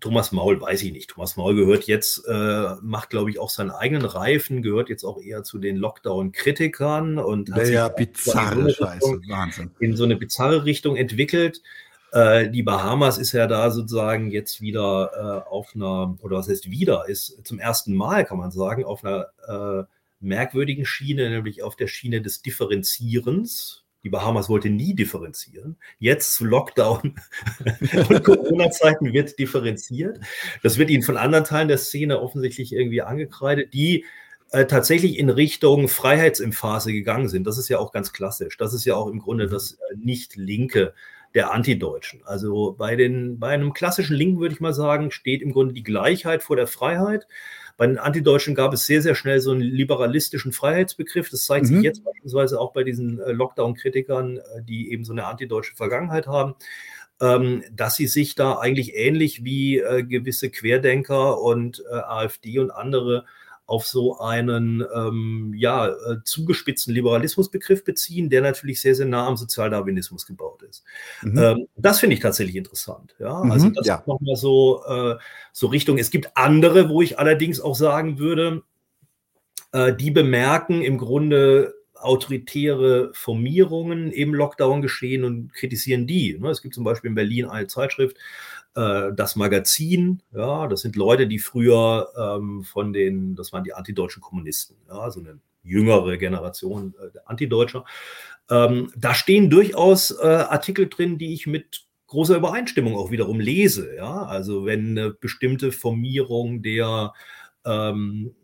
Thomas Maul weiß ich nicht. Thomas Maul gehört jetzt, äh, macht glaube ich auch seinen eigenen Reifen, gehört jetzt auch eher zu den Lockdown-Kritikern und hat ja, sich bizarre Scheiße, Wahnsinn. in so eine bizarre Richtung entwickelt. Äh, die Bahamas ist ja da sozusagen jetzt wieder äh, auf einer, oder was heißt wieder, ist zum ersten Mal, kann man sagen, auf einer äh, merkwürdigen Schiene, nämlich auf der Schiene des Differenzierens die Bahamas wollte nie differenzieren. Jetzt zu Lockdown und Corona-Zeiten wird differenziert. Das wird ihnen von anderen Teilen der Szene offensichtlich irgendwie angekreidet, die äh, tatsächlich in Richtung Freiheitsemphase gegangen sind. Das ist ja auch ganz klassisch. Das ist ja auch im Grunde das äh, nicht linke der Antideutschen. Also bei, den, bei einem klassischen Linken würde ich mal sagen, steht im Grunde die Gleichheit vor der Freiheit. Bei den Antideutschen gab es sehr, sehr schnell so einen liberalistischen Freiheitsbegriff. Das zeigt mhm. sich jetzt beispielsweise auch bei diesen äh, Lockdown-Kritikern, äh, die eben so eine antideutsche Vergangenheit haben ähm, dass sie sich da eigentlich ähnlich wie äh, gewisse Querdenker und äh, AfD und andere auf so einen ähm, ja, äh, zugespitzten Liberalismusbegriff beziehen, der natürlich sehr, sehr nah am Sozialdarwinismus gebaut ist. Mhm. Ähm, das finde ich tatsächlich interessant. Ja? Mhm, also das ja. ist nochmal so, äh, so Richtung. Es gibt andere, wo ich allerdings auch sagen würde, äh, die bemerken im Grunde autoritäre Formierungen im Lockdown geschehen und kritisieren die. Ne? Es gibt zum Beispiel in Berlin eine Zeitschrift, äh, das Magazin, ja, das sind Leute, die früher ähm, von den, das waren die antideutschen Kommunisten, ja, so eine jüngere Generation äh, der Antideutscher. Ähm, da stehen durchaus äh, Artikel drin, die ich mit großer Übereinstimmung auch wiederum lese. Ja? Also wenn eine bestimmte Formierung der ähm,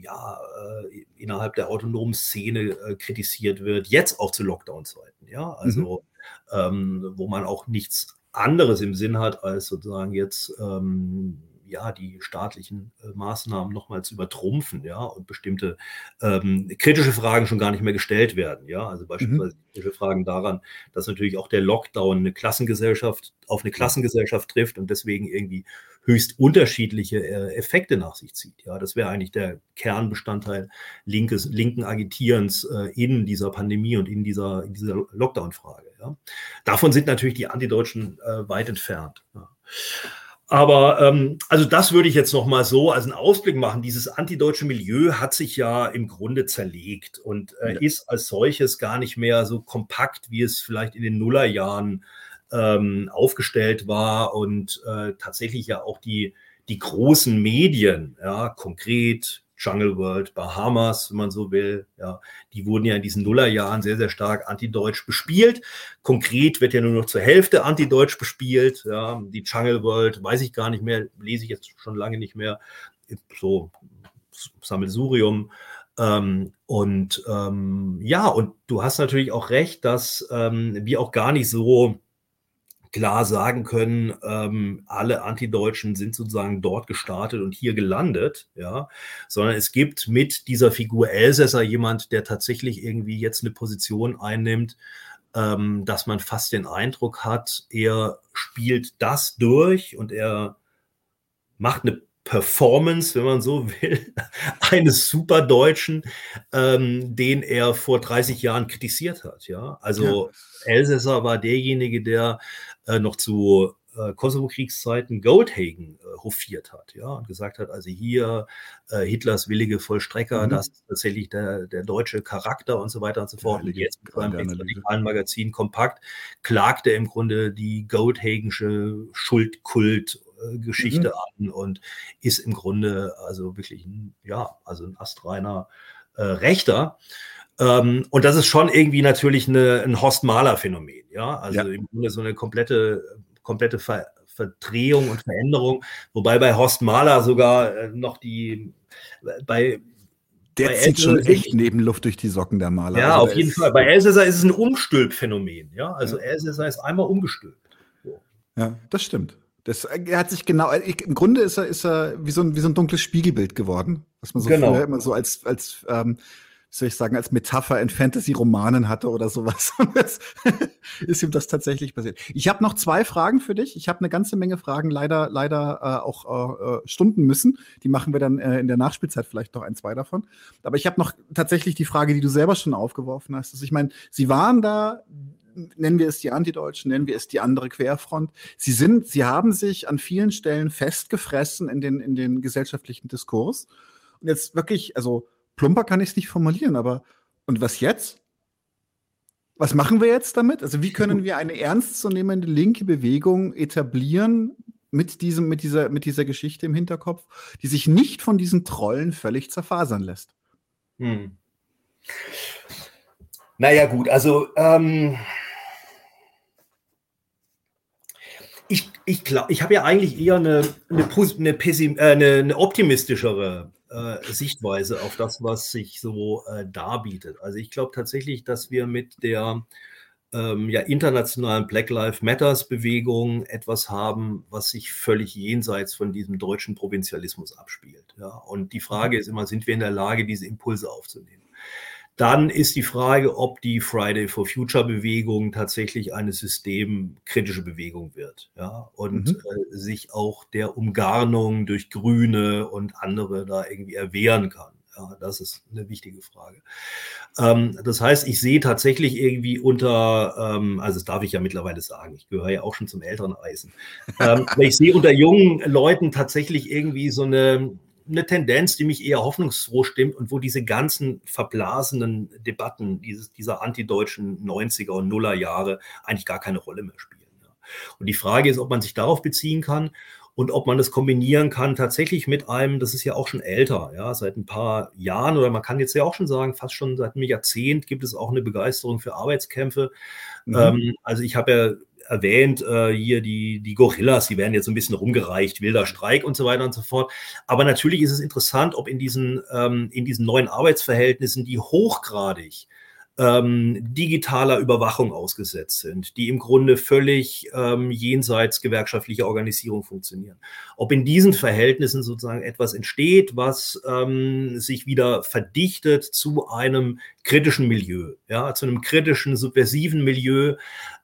ja, äh, innerhalb der autonomen Szene äh, kritisiert wird, jetzt auch zu Lockdown-Zeiten, ja, also mhm. ähm, wo man auch nichts anderes im Sinn hat, als sozusagen jetzt ähm, ja, die staatlichen äh, Maßnahmen nochmal zu übertrumpfen, ja, und bestimmte ähm, kritische Fragen schon gar nicht mehr gestellt werden, ja, also beispielsweise mhm. kritische Fragen daran, dass natürlich auch der Lockdown eine Klassengesellschaft auf eine Klassengesellschaft trifft und deswegen irgendwie höchst unterschiedliche äh, Effekte nach sich zieht. Ja, das wäre eigentlich der Kernbestandteil linkes, linken Agitierens äh, in dieser Pandemie und in dieser, in dieser Lockdown-Frage. Ja. Davon sind natürlich die Antideutschen äh, weit entfernt. Ja. Aber ähm, also das würde ich jetzt noch mal so als einen Ausblick machen. Dieses antideutsche Milieu hat sich ja im Grunde zerlegt und äh, ja. ist als solches gar nicht mehr so kompakt, wie es vielleicht in den Nullerjahren ähm, aufgestellt war und äh, tatsächlich ja auch die, die großen Medien, ja, konkret Jungle World, Bahamas, wenn man so will. Ja, die wurden ja in diesen Nullerjahren sehr, sehr stark antideutsch bespielt. Konkret wird ja nur noch zur Hälfte antideutsch bespielt. Ja, die Jungle World, weiß ich gar nicht mehr, lese ich jetzt schon lange nicht mehr. So Sammelsurium. Ähm, und ähm, ja, und du hast natürlich auch recht, dass ähm, wir auch gar nicht so klar sagen können, ähm, alle Antideutschen sind sozusagen dort gestartet und hier gelandet, ja, sondern es gibt mit dieser Figur Elsässer jemand, der tatsächlich irgendwie jetzt eine Position einnimmt, ähm, dass man fast den Eindruck hat, er spielt das durch und er macht eine Performance, wenn man so will, eines Superdeutschen, ähm, den er vor 30 Jahren kritisiert hat. Ja, also ja. Elsässer war derjenige, der äh, noch zu äh, Kosovo-Kriegszeiten Goldhagen äh, hofiert hat, ja, und gesagt hat, also hier äh, Hitlers willige Vollstrecker, mhm. das ist tatsächlich der, der deutsche Charakter und so weiter und so fort. Ja, und jetzt mit seinem radikalen Magazin Kompakt klagt er im Grunde die Goldhagensche Schuldkult-Geschichte mhm. an und ist im Grunde also wirklich ein, ja, also ein astreiner äh, Rechter. Ähm, und das ist schon irgendwie natürlich eine, ein Horst-Mahler-Phänomen. Ja, also ja. im Grunde so eine komplette, komplette Ver Verdrehung und Veränderung. Wobei bei Horst Mahler sogar äh, noch die, bei der bei zieht schon echt neben Luft durch die Socken der Maler. Ja, also auf jeden Fall. Bei Elsässer ist es ein Umstülpphänomen. Ja, also ja. Elsässer ist einmal umgestülpt. So. Ja, das stimmt. Das, er hat sich genau, im Grunde ist er, ist er wie so ein, wie so ein dunkles Spiegelbild geworden, was man so genau. früher immer so als, als ähm, soll ich sagen, als Metapher in Fantasy-Romanen hatte oder sowas. Ist ihm das tatsächlich passiert. Ich habe noch zwei Fragen für dich. Ich habe eine ganze Menge Fragen leider, leider äh, auch äh, stunden müssen. Die machen wir dann äh, in der Nachspielzeit vielleicht noch ein, zwei davon. Aber ich habe noch tatsächlich die Frage, die du selber schon aufgeworfen hast. Also ich meine, sie waren da, nennen wir es die Antideutschen, nennen wir es die andere Querfront. Sie sind, sie haben sich an vielen Stellen festgefressen in den, in den gesellschaftlichen Diskurs. Und jetzt wirklich, also plumper kann ich es nicht formulieren, aber und was jetzt? Was machen wir jetzt damit? Also wie können wir eine ernstzunehmende linke Bewegung etablieren mit diesem, mit dieser, mit dieser Geschichte im Hinterkopf, die sich nicht von diesen Trollen völlig zerfasern lässt? Hm. Naja, gut, also ähm, ich, ich, ich habe ja eigentlich eher eine, eine, eine, äh, eine, eine optimistischere Sichtweise auf das, was sich so äh, darbietet. Also ich glaube tatsächlich, dass wir mit der ähm, ja, internationalen Black Lives Matters Bewegung etwas haben, was sich völlig jenseits von diesem deutschen Provinzialismus abspielt. Ja? Und die Frage ist immer, sind wir in der Lage, diese Impulse aufzunehmen? Dann ist die Frage, ob die Friday for Future Bewegung tatsächlich eine systemkritische Bewegung wird ja, und mhm. äh, sich auch der Umgarnung durch Grüne und andere da irgendwie erwehren kann. Ja, das ist eine wichtige Frage. Ähm, das heißt, ich sehe tatsächlich irgendwie unter, ähm, also das darf ich ja mittlerweile sagen, ich gehöre ja auch schon zum älteren Eisen. Ähm, ich sehe unter jungen Leuten tatsächlich irgendwie so eine, eine Tendenz, die mich eher hoffnungsfroh stimmt und wo diese ganzen verblasenen Debatten dieses, dieser antideutschen 90er und Nuller Jahre eigentlich gar keine Rolle mehr spielen. Ja. Und die Frage ist, ob man sich darauf beziehen kann und ob man das kombinieren kann tatsächlich mit einem, das ist ja auch schon älter, ja, seit ein paar Jahren oder man kann jetzt ja auch schon sagen, fast schon seit einem Jahrzehnt gibt es auch eine Begeisterung für Arbeitskämpfe. Mhm. Ähm, also ich habe ja erwähnt, äh, hier die, die Gorillas, die werden jetzt ein bisschen rumgereicht, wilder Streik und so weiter und so fort. Aber natürlich ist es interessant, ob in diesen, ähm, in diesen neuen Arbeitsverhältnissen, die hochgradig ähm, digitaler Überwachung ausgesetzt sind, die im Grunde völlig ähm, jenseits gewerkschaftlicher Organisierung funktionieren. Ob in diesen Verhältnissen sozusagen etwas entsteht, was ähm, sich wieder verdichtet zu einem kritischen Milieu, ja, zu einem kritischen, subversiven Milieu,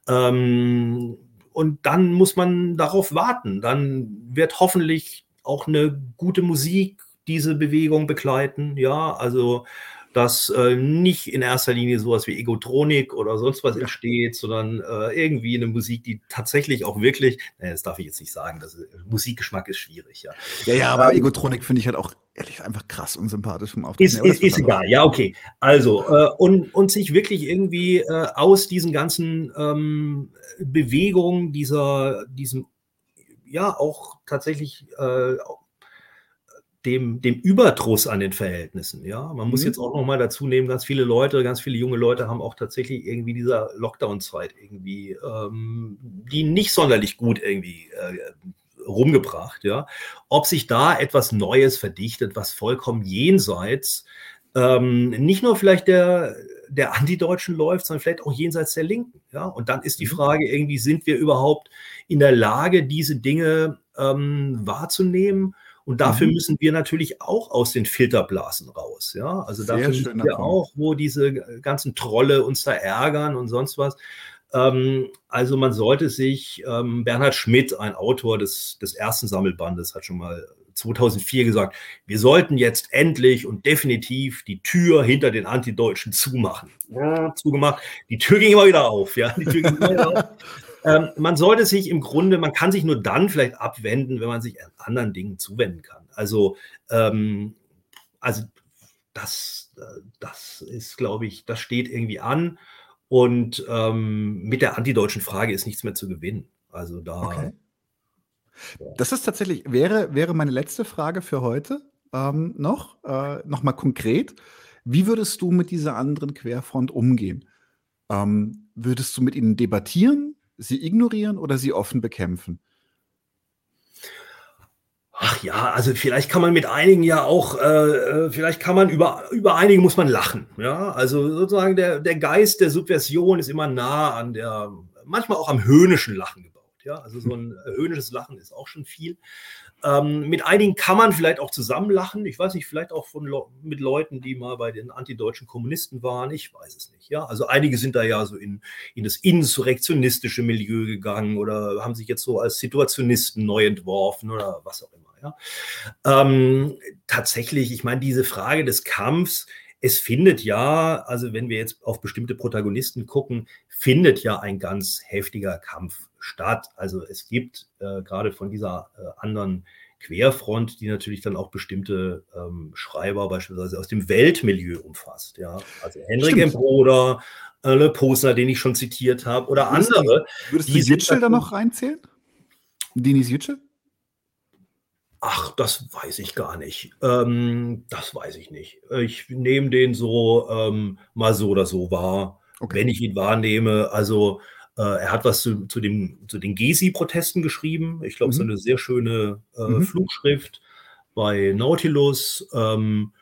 ähm, und dann muss man darauf warten. Dann wird hoffentlich auch eine gute Musik diese Bewegung begleiten. Ja, also dass äh, nicht in erster Linie sowas wie Egotronik oder sonst was entsteht, sondern äh, irgendwie eine Musik, die tatsächlich auch wirklich, naja, das darf ich jetzt nicht sagen, das ist, Musikgeschmack ist schwierig, ja. Ja, ja, aber ähm, Egotronik finde ich halt auch ehrlich einfach krass unsympathisch vom Auftreten. Ist, ist, ist egal, ja, okay. Also, äh, und, und sich wirklich irgendwie äh, aus diesen ganzen ähm, Bewegungen, dieser, diesem, ja, auch tatsächlich äh, dem, dem Überdruss an den Verhältnissen. Ja, man muss mhm. jetzt auch noch mal dazu nehmen, ganz viele Leute, ganz viele junge Leute haben auch tatsächlich irgendwie dieser Lockdown-Zeit irgendwie, ähm, die nicht sonderlich gut irgendwie äh, rumgebracht. Ja, ob sich da etwas Neues verdichtet, was vollkommen jenseits ähm, nicht nur vielleicht der der Antideutschen läuft, sondern vielleicht auch jenseits der Linken. Ja, und dann ist die mhm. Frage irgendwie, sind wir überhaupt in der Lage, diese Dinge ähm, wahrzunehmen? Und dafür mhm. müssen wir natürlich auch aus den Filterblasen raus. Ja, also Sehr dafür müssen wir auch, wo diese ganzen Trolle uns da ärgern und sonst was. Ähm, also man sollte sich, ähm, Bernhard Schmidt, ein Autor des, des ersten Sammelbandes, hat schon mal 2004 gesagt, wir sollten jetzt endlich und definitiv die Tür hinter den Antideutschen zumachen. Ja, zugemacht. Die Tür ging immer wieder auf. Ja, die Tür ging immer wieder auf. Ähm, man sollte sich im Grunde, man kann sich nur dann vielleicht abwenden, wenn man sich anderen Dingen zuwenden kann. Also, ähm, also das, das ist, glaube ich, das steht irgendwie an. Und ähm, mit der antideutschen Frage ist nichts mehr zu gewinnen. Also da. Okay. Das ist tatsächlich, wäre, wäre meine letzte Frage für heute ähm, noch, äh, nochmal konkret. Wie würdest du mit dieser anderen Querfront umgehen? Ähm, würdest du mit ihnen debattieren? Sie ignorieren oder sie offen bekämpfen? Ach ja, also vielleicht kann man mit einigen ja auch, äh, äh, vielleicht kann man über, über einige muss man lachen. Ja, also sozusagen der, der Geist der Subversion ist immer nah an der, manchmal auch am höhnischen Lachen gebaut. Ja, also so ein höhnisches Lachen ist auch schon viel. Ähm, mit einigen kann man vielleicht auch zusammenlachen. Ich weiß nicht, vielleicht auch von Le mit Leuten, die mal bei den antideutschen Kommunisten waren. Ich weiß es nicht. Ja, also einige sind da ja so in, in das insurrektionistische Milieu gegangen oder haben sich jetzt so als Situationisten neu entworfen oder was auch immer. Ja, ähm, tatsächlich, ich meine, diese Frage des Kampfs, es findet ja, also wenn wir jetzt auf bestimmte Protagonisten gucken, findet ja ein ganz heftiger Kampf statt. Also es gibt äh, gerade von dieser äh, anderen Querfront, die natürlich dann auch bestimmte ähm, Schreiber beispielsweise aus dem Weltmilieu umfasst. Ja, also Henrik M. Broder, äh, Le Posner, den ich schon zitiert habe, oder würdest andere. Du, würdest du Yücel da noch reinzählen? Denis Yücel? Ach, das weiß ich gar nicht. Ähm, das weiß ich nicht. Ich nehme den so ähm, mal so oder so wahr, okay. wenn ich ihn wahrnehme. Also äh, er hat was zu, zu, dem, zu den Gezi-Protesten geschrieben. Ich glaube, mhm. es ist eine sehr schöne äh, mhm. Flugschrift bei Nautilus. Ähm,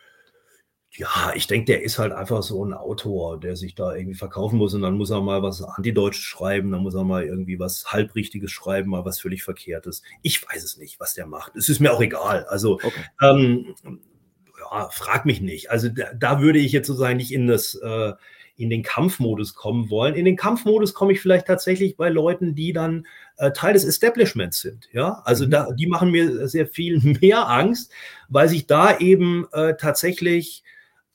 ja, ich denke, der ist halt einfach so ein Autor, der sich da irgendwie verkaufen muss und dann muss er mal was Antideutsches schreiben, dann muss er mal irgendwie was Halbrichtiges schreiben, mal was völlig Verkehrtes. Ich weiß es nicht, was der macht. Es ist mir auch egal. Also, okay. ähm, ja, frag mich nicht. Also da, da, würde ich jetzt sozusagen nicht in das, äh, in den Kampfmodus kommen wollen. In den Kampfmodus komme ich vielleicht tatsächlich bei Leuten, die dann äh, Teil des Establishments sind. Ja, also mhm. da, die machen mir sehr viel mehr Angst, weil sich da eben äh, tatsächlich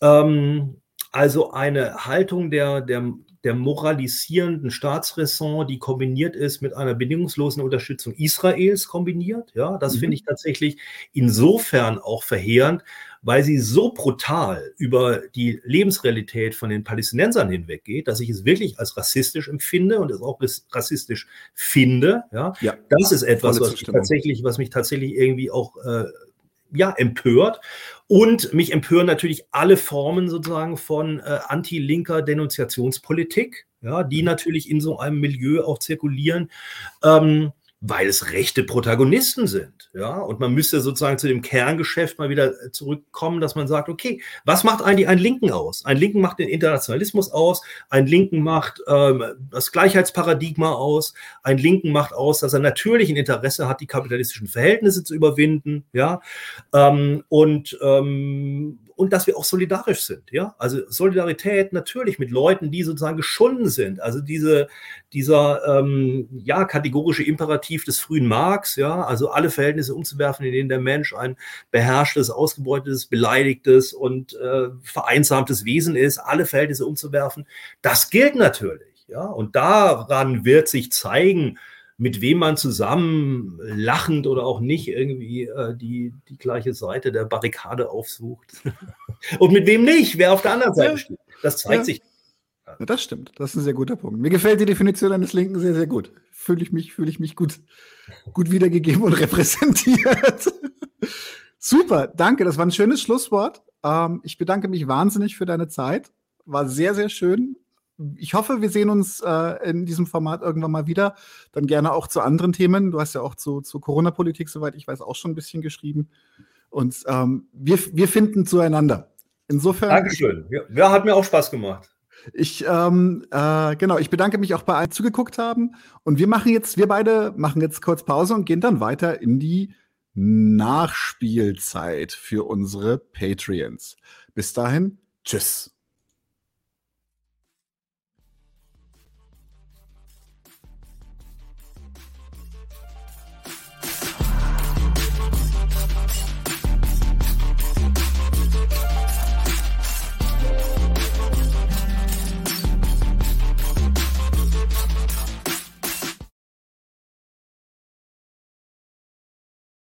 ähm, also eine Haltung der, der, der moralisierenden Staatsräson, die kombiniert ist mit einer bedingungslosen Unterstützung Israels kombiniert. Ja, das mhm. finde ich tatsächlich insofern auch verheerend, weil sie so brutal über die Lebensrealität von den Palästinensern hinweggeht, dass ich es wirklich als rassistisch empfinde und es auch rassistisch finde. Ja, ja das ist etwas, was mich tatsächlich, was mich tatsächlich irgendwie auch äh, ja, empört. Und mich empören natürlich alle Formen sozusagen von äh, anti-linker Denunziationspolitik, ja, die natürlich in so einem Milieu auch zirkulieren. Ähm, weil es rechte Protagonisten sind. Ja, und man müsste sozusagen zu dem Kerngeschäft mal wieder äh, zurückkommen, dass man sagt, okay, was macht eigentlich einen Linken aus? Ein Linken macht den Internationalismus aus, ein Linken macht ähm, das Gleichheitsparadigma aus, ein Linken macht aus, dass er natürlich ein Interesse hat, die kapitalistischen Verhältnisse zu überwinden, ja, ähm, und ähm, und dass wir auch solidarisch sind. Ja, also Solidarität natürlich mit Leuten, die sozusagen geschunden sind. Also diese, dieser ähm, ja kategorische Imperativ des frühen Marx. Ja, also alle Verhältnisse umzuwerfen, in denen der Mensch ein beherrschtes, ausgebeutetes, beleidigtes und äh, vereinsamtes Wesen ist. Alle Verhältnisse umzuwerfen. Das gilt natürlich. Ja, und daran wird sich zeigen, mit wem man zusammen lachend oder auch nicht irgendwie äh, die, die gleiche Seite der Barrikade aufsucht. Und mit wem nicht, wer auf der anderen Seite steht. Das zeigt ja. sich. Ja, das stimmt. Das ist ein sehr guter Punkt. Mir gefällt die Definition eines Linken sehr, sehr gut. Fühle ich mich, fühle ich mich gut, gut wiedergegeben und repräsentiert. Super, danke. Das war ein schönes Schlusswort. Ähm, ich bedanke mich wahnsinnig für deine Zeit. War sehr, sehr schön ich hoffe, wir sehen uns äh, in diesem Format irgendwann mal wieder. Dann gerne auch zu anderen Themen. Du hast ja auch zu, zu Corona-Politik, soweit ich weiß, auch schon ein bisschen geschrieben. Und ähm, wir, wir finden zueinander. Insofern. Dankeschön. Ja, hat mir auch Spaß gemacht. Ich, ähm, äh, genau, ich bedanke mich auch bei allen, die zugeguckt haben. Und wir machen jetzt, wir beide machen jetzt kurz Pause und gehen dann weiter in die Nachspielzeit für unsere Patreons. Bis dahin, tschüss.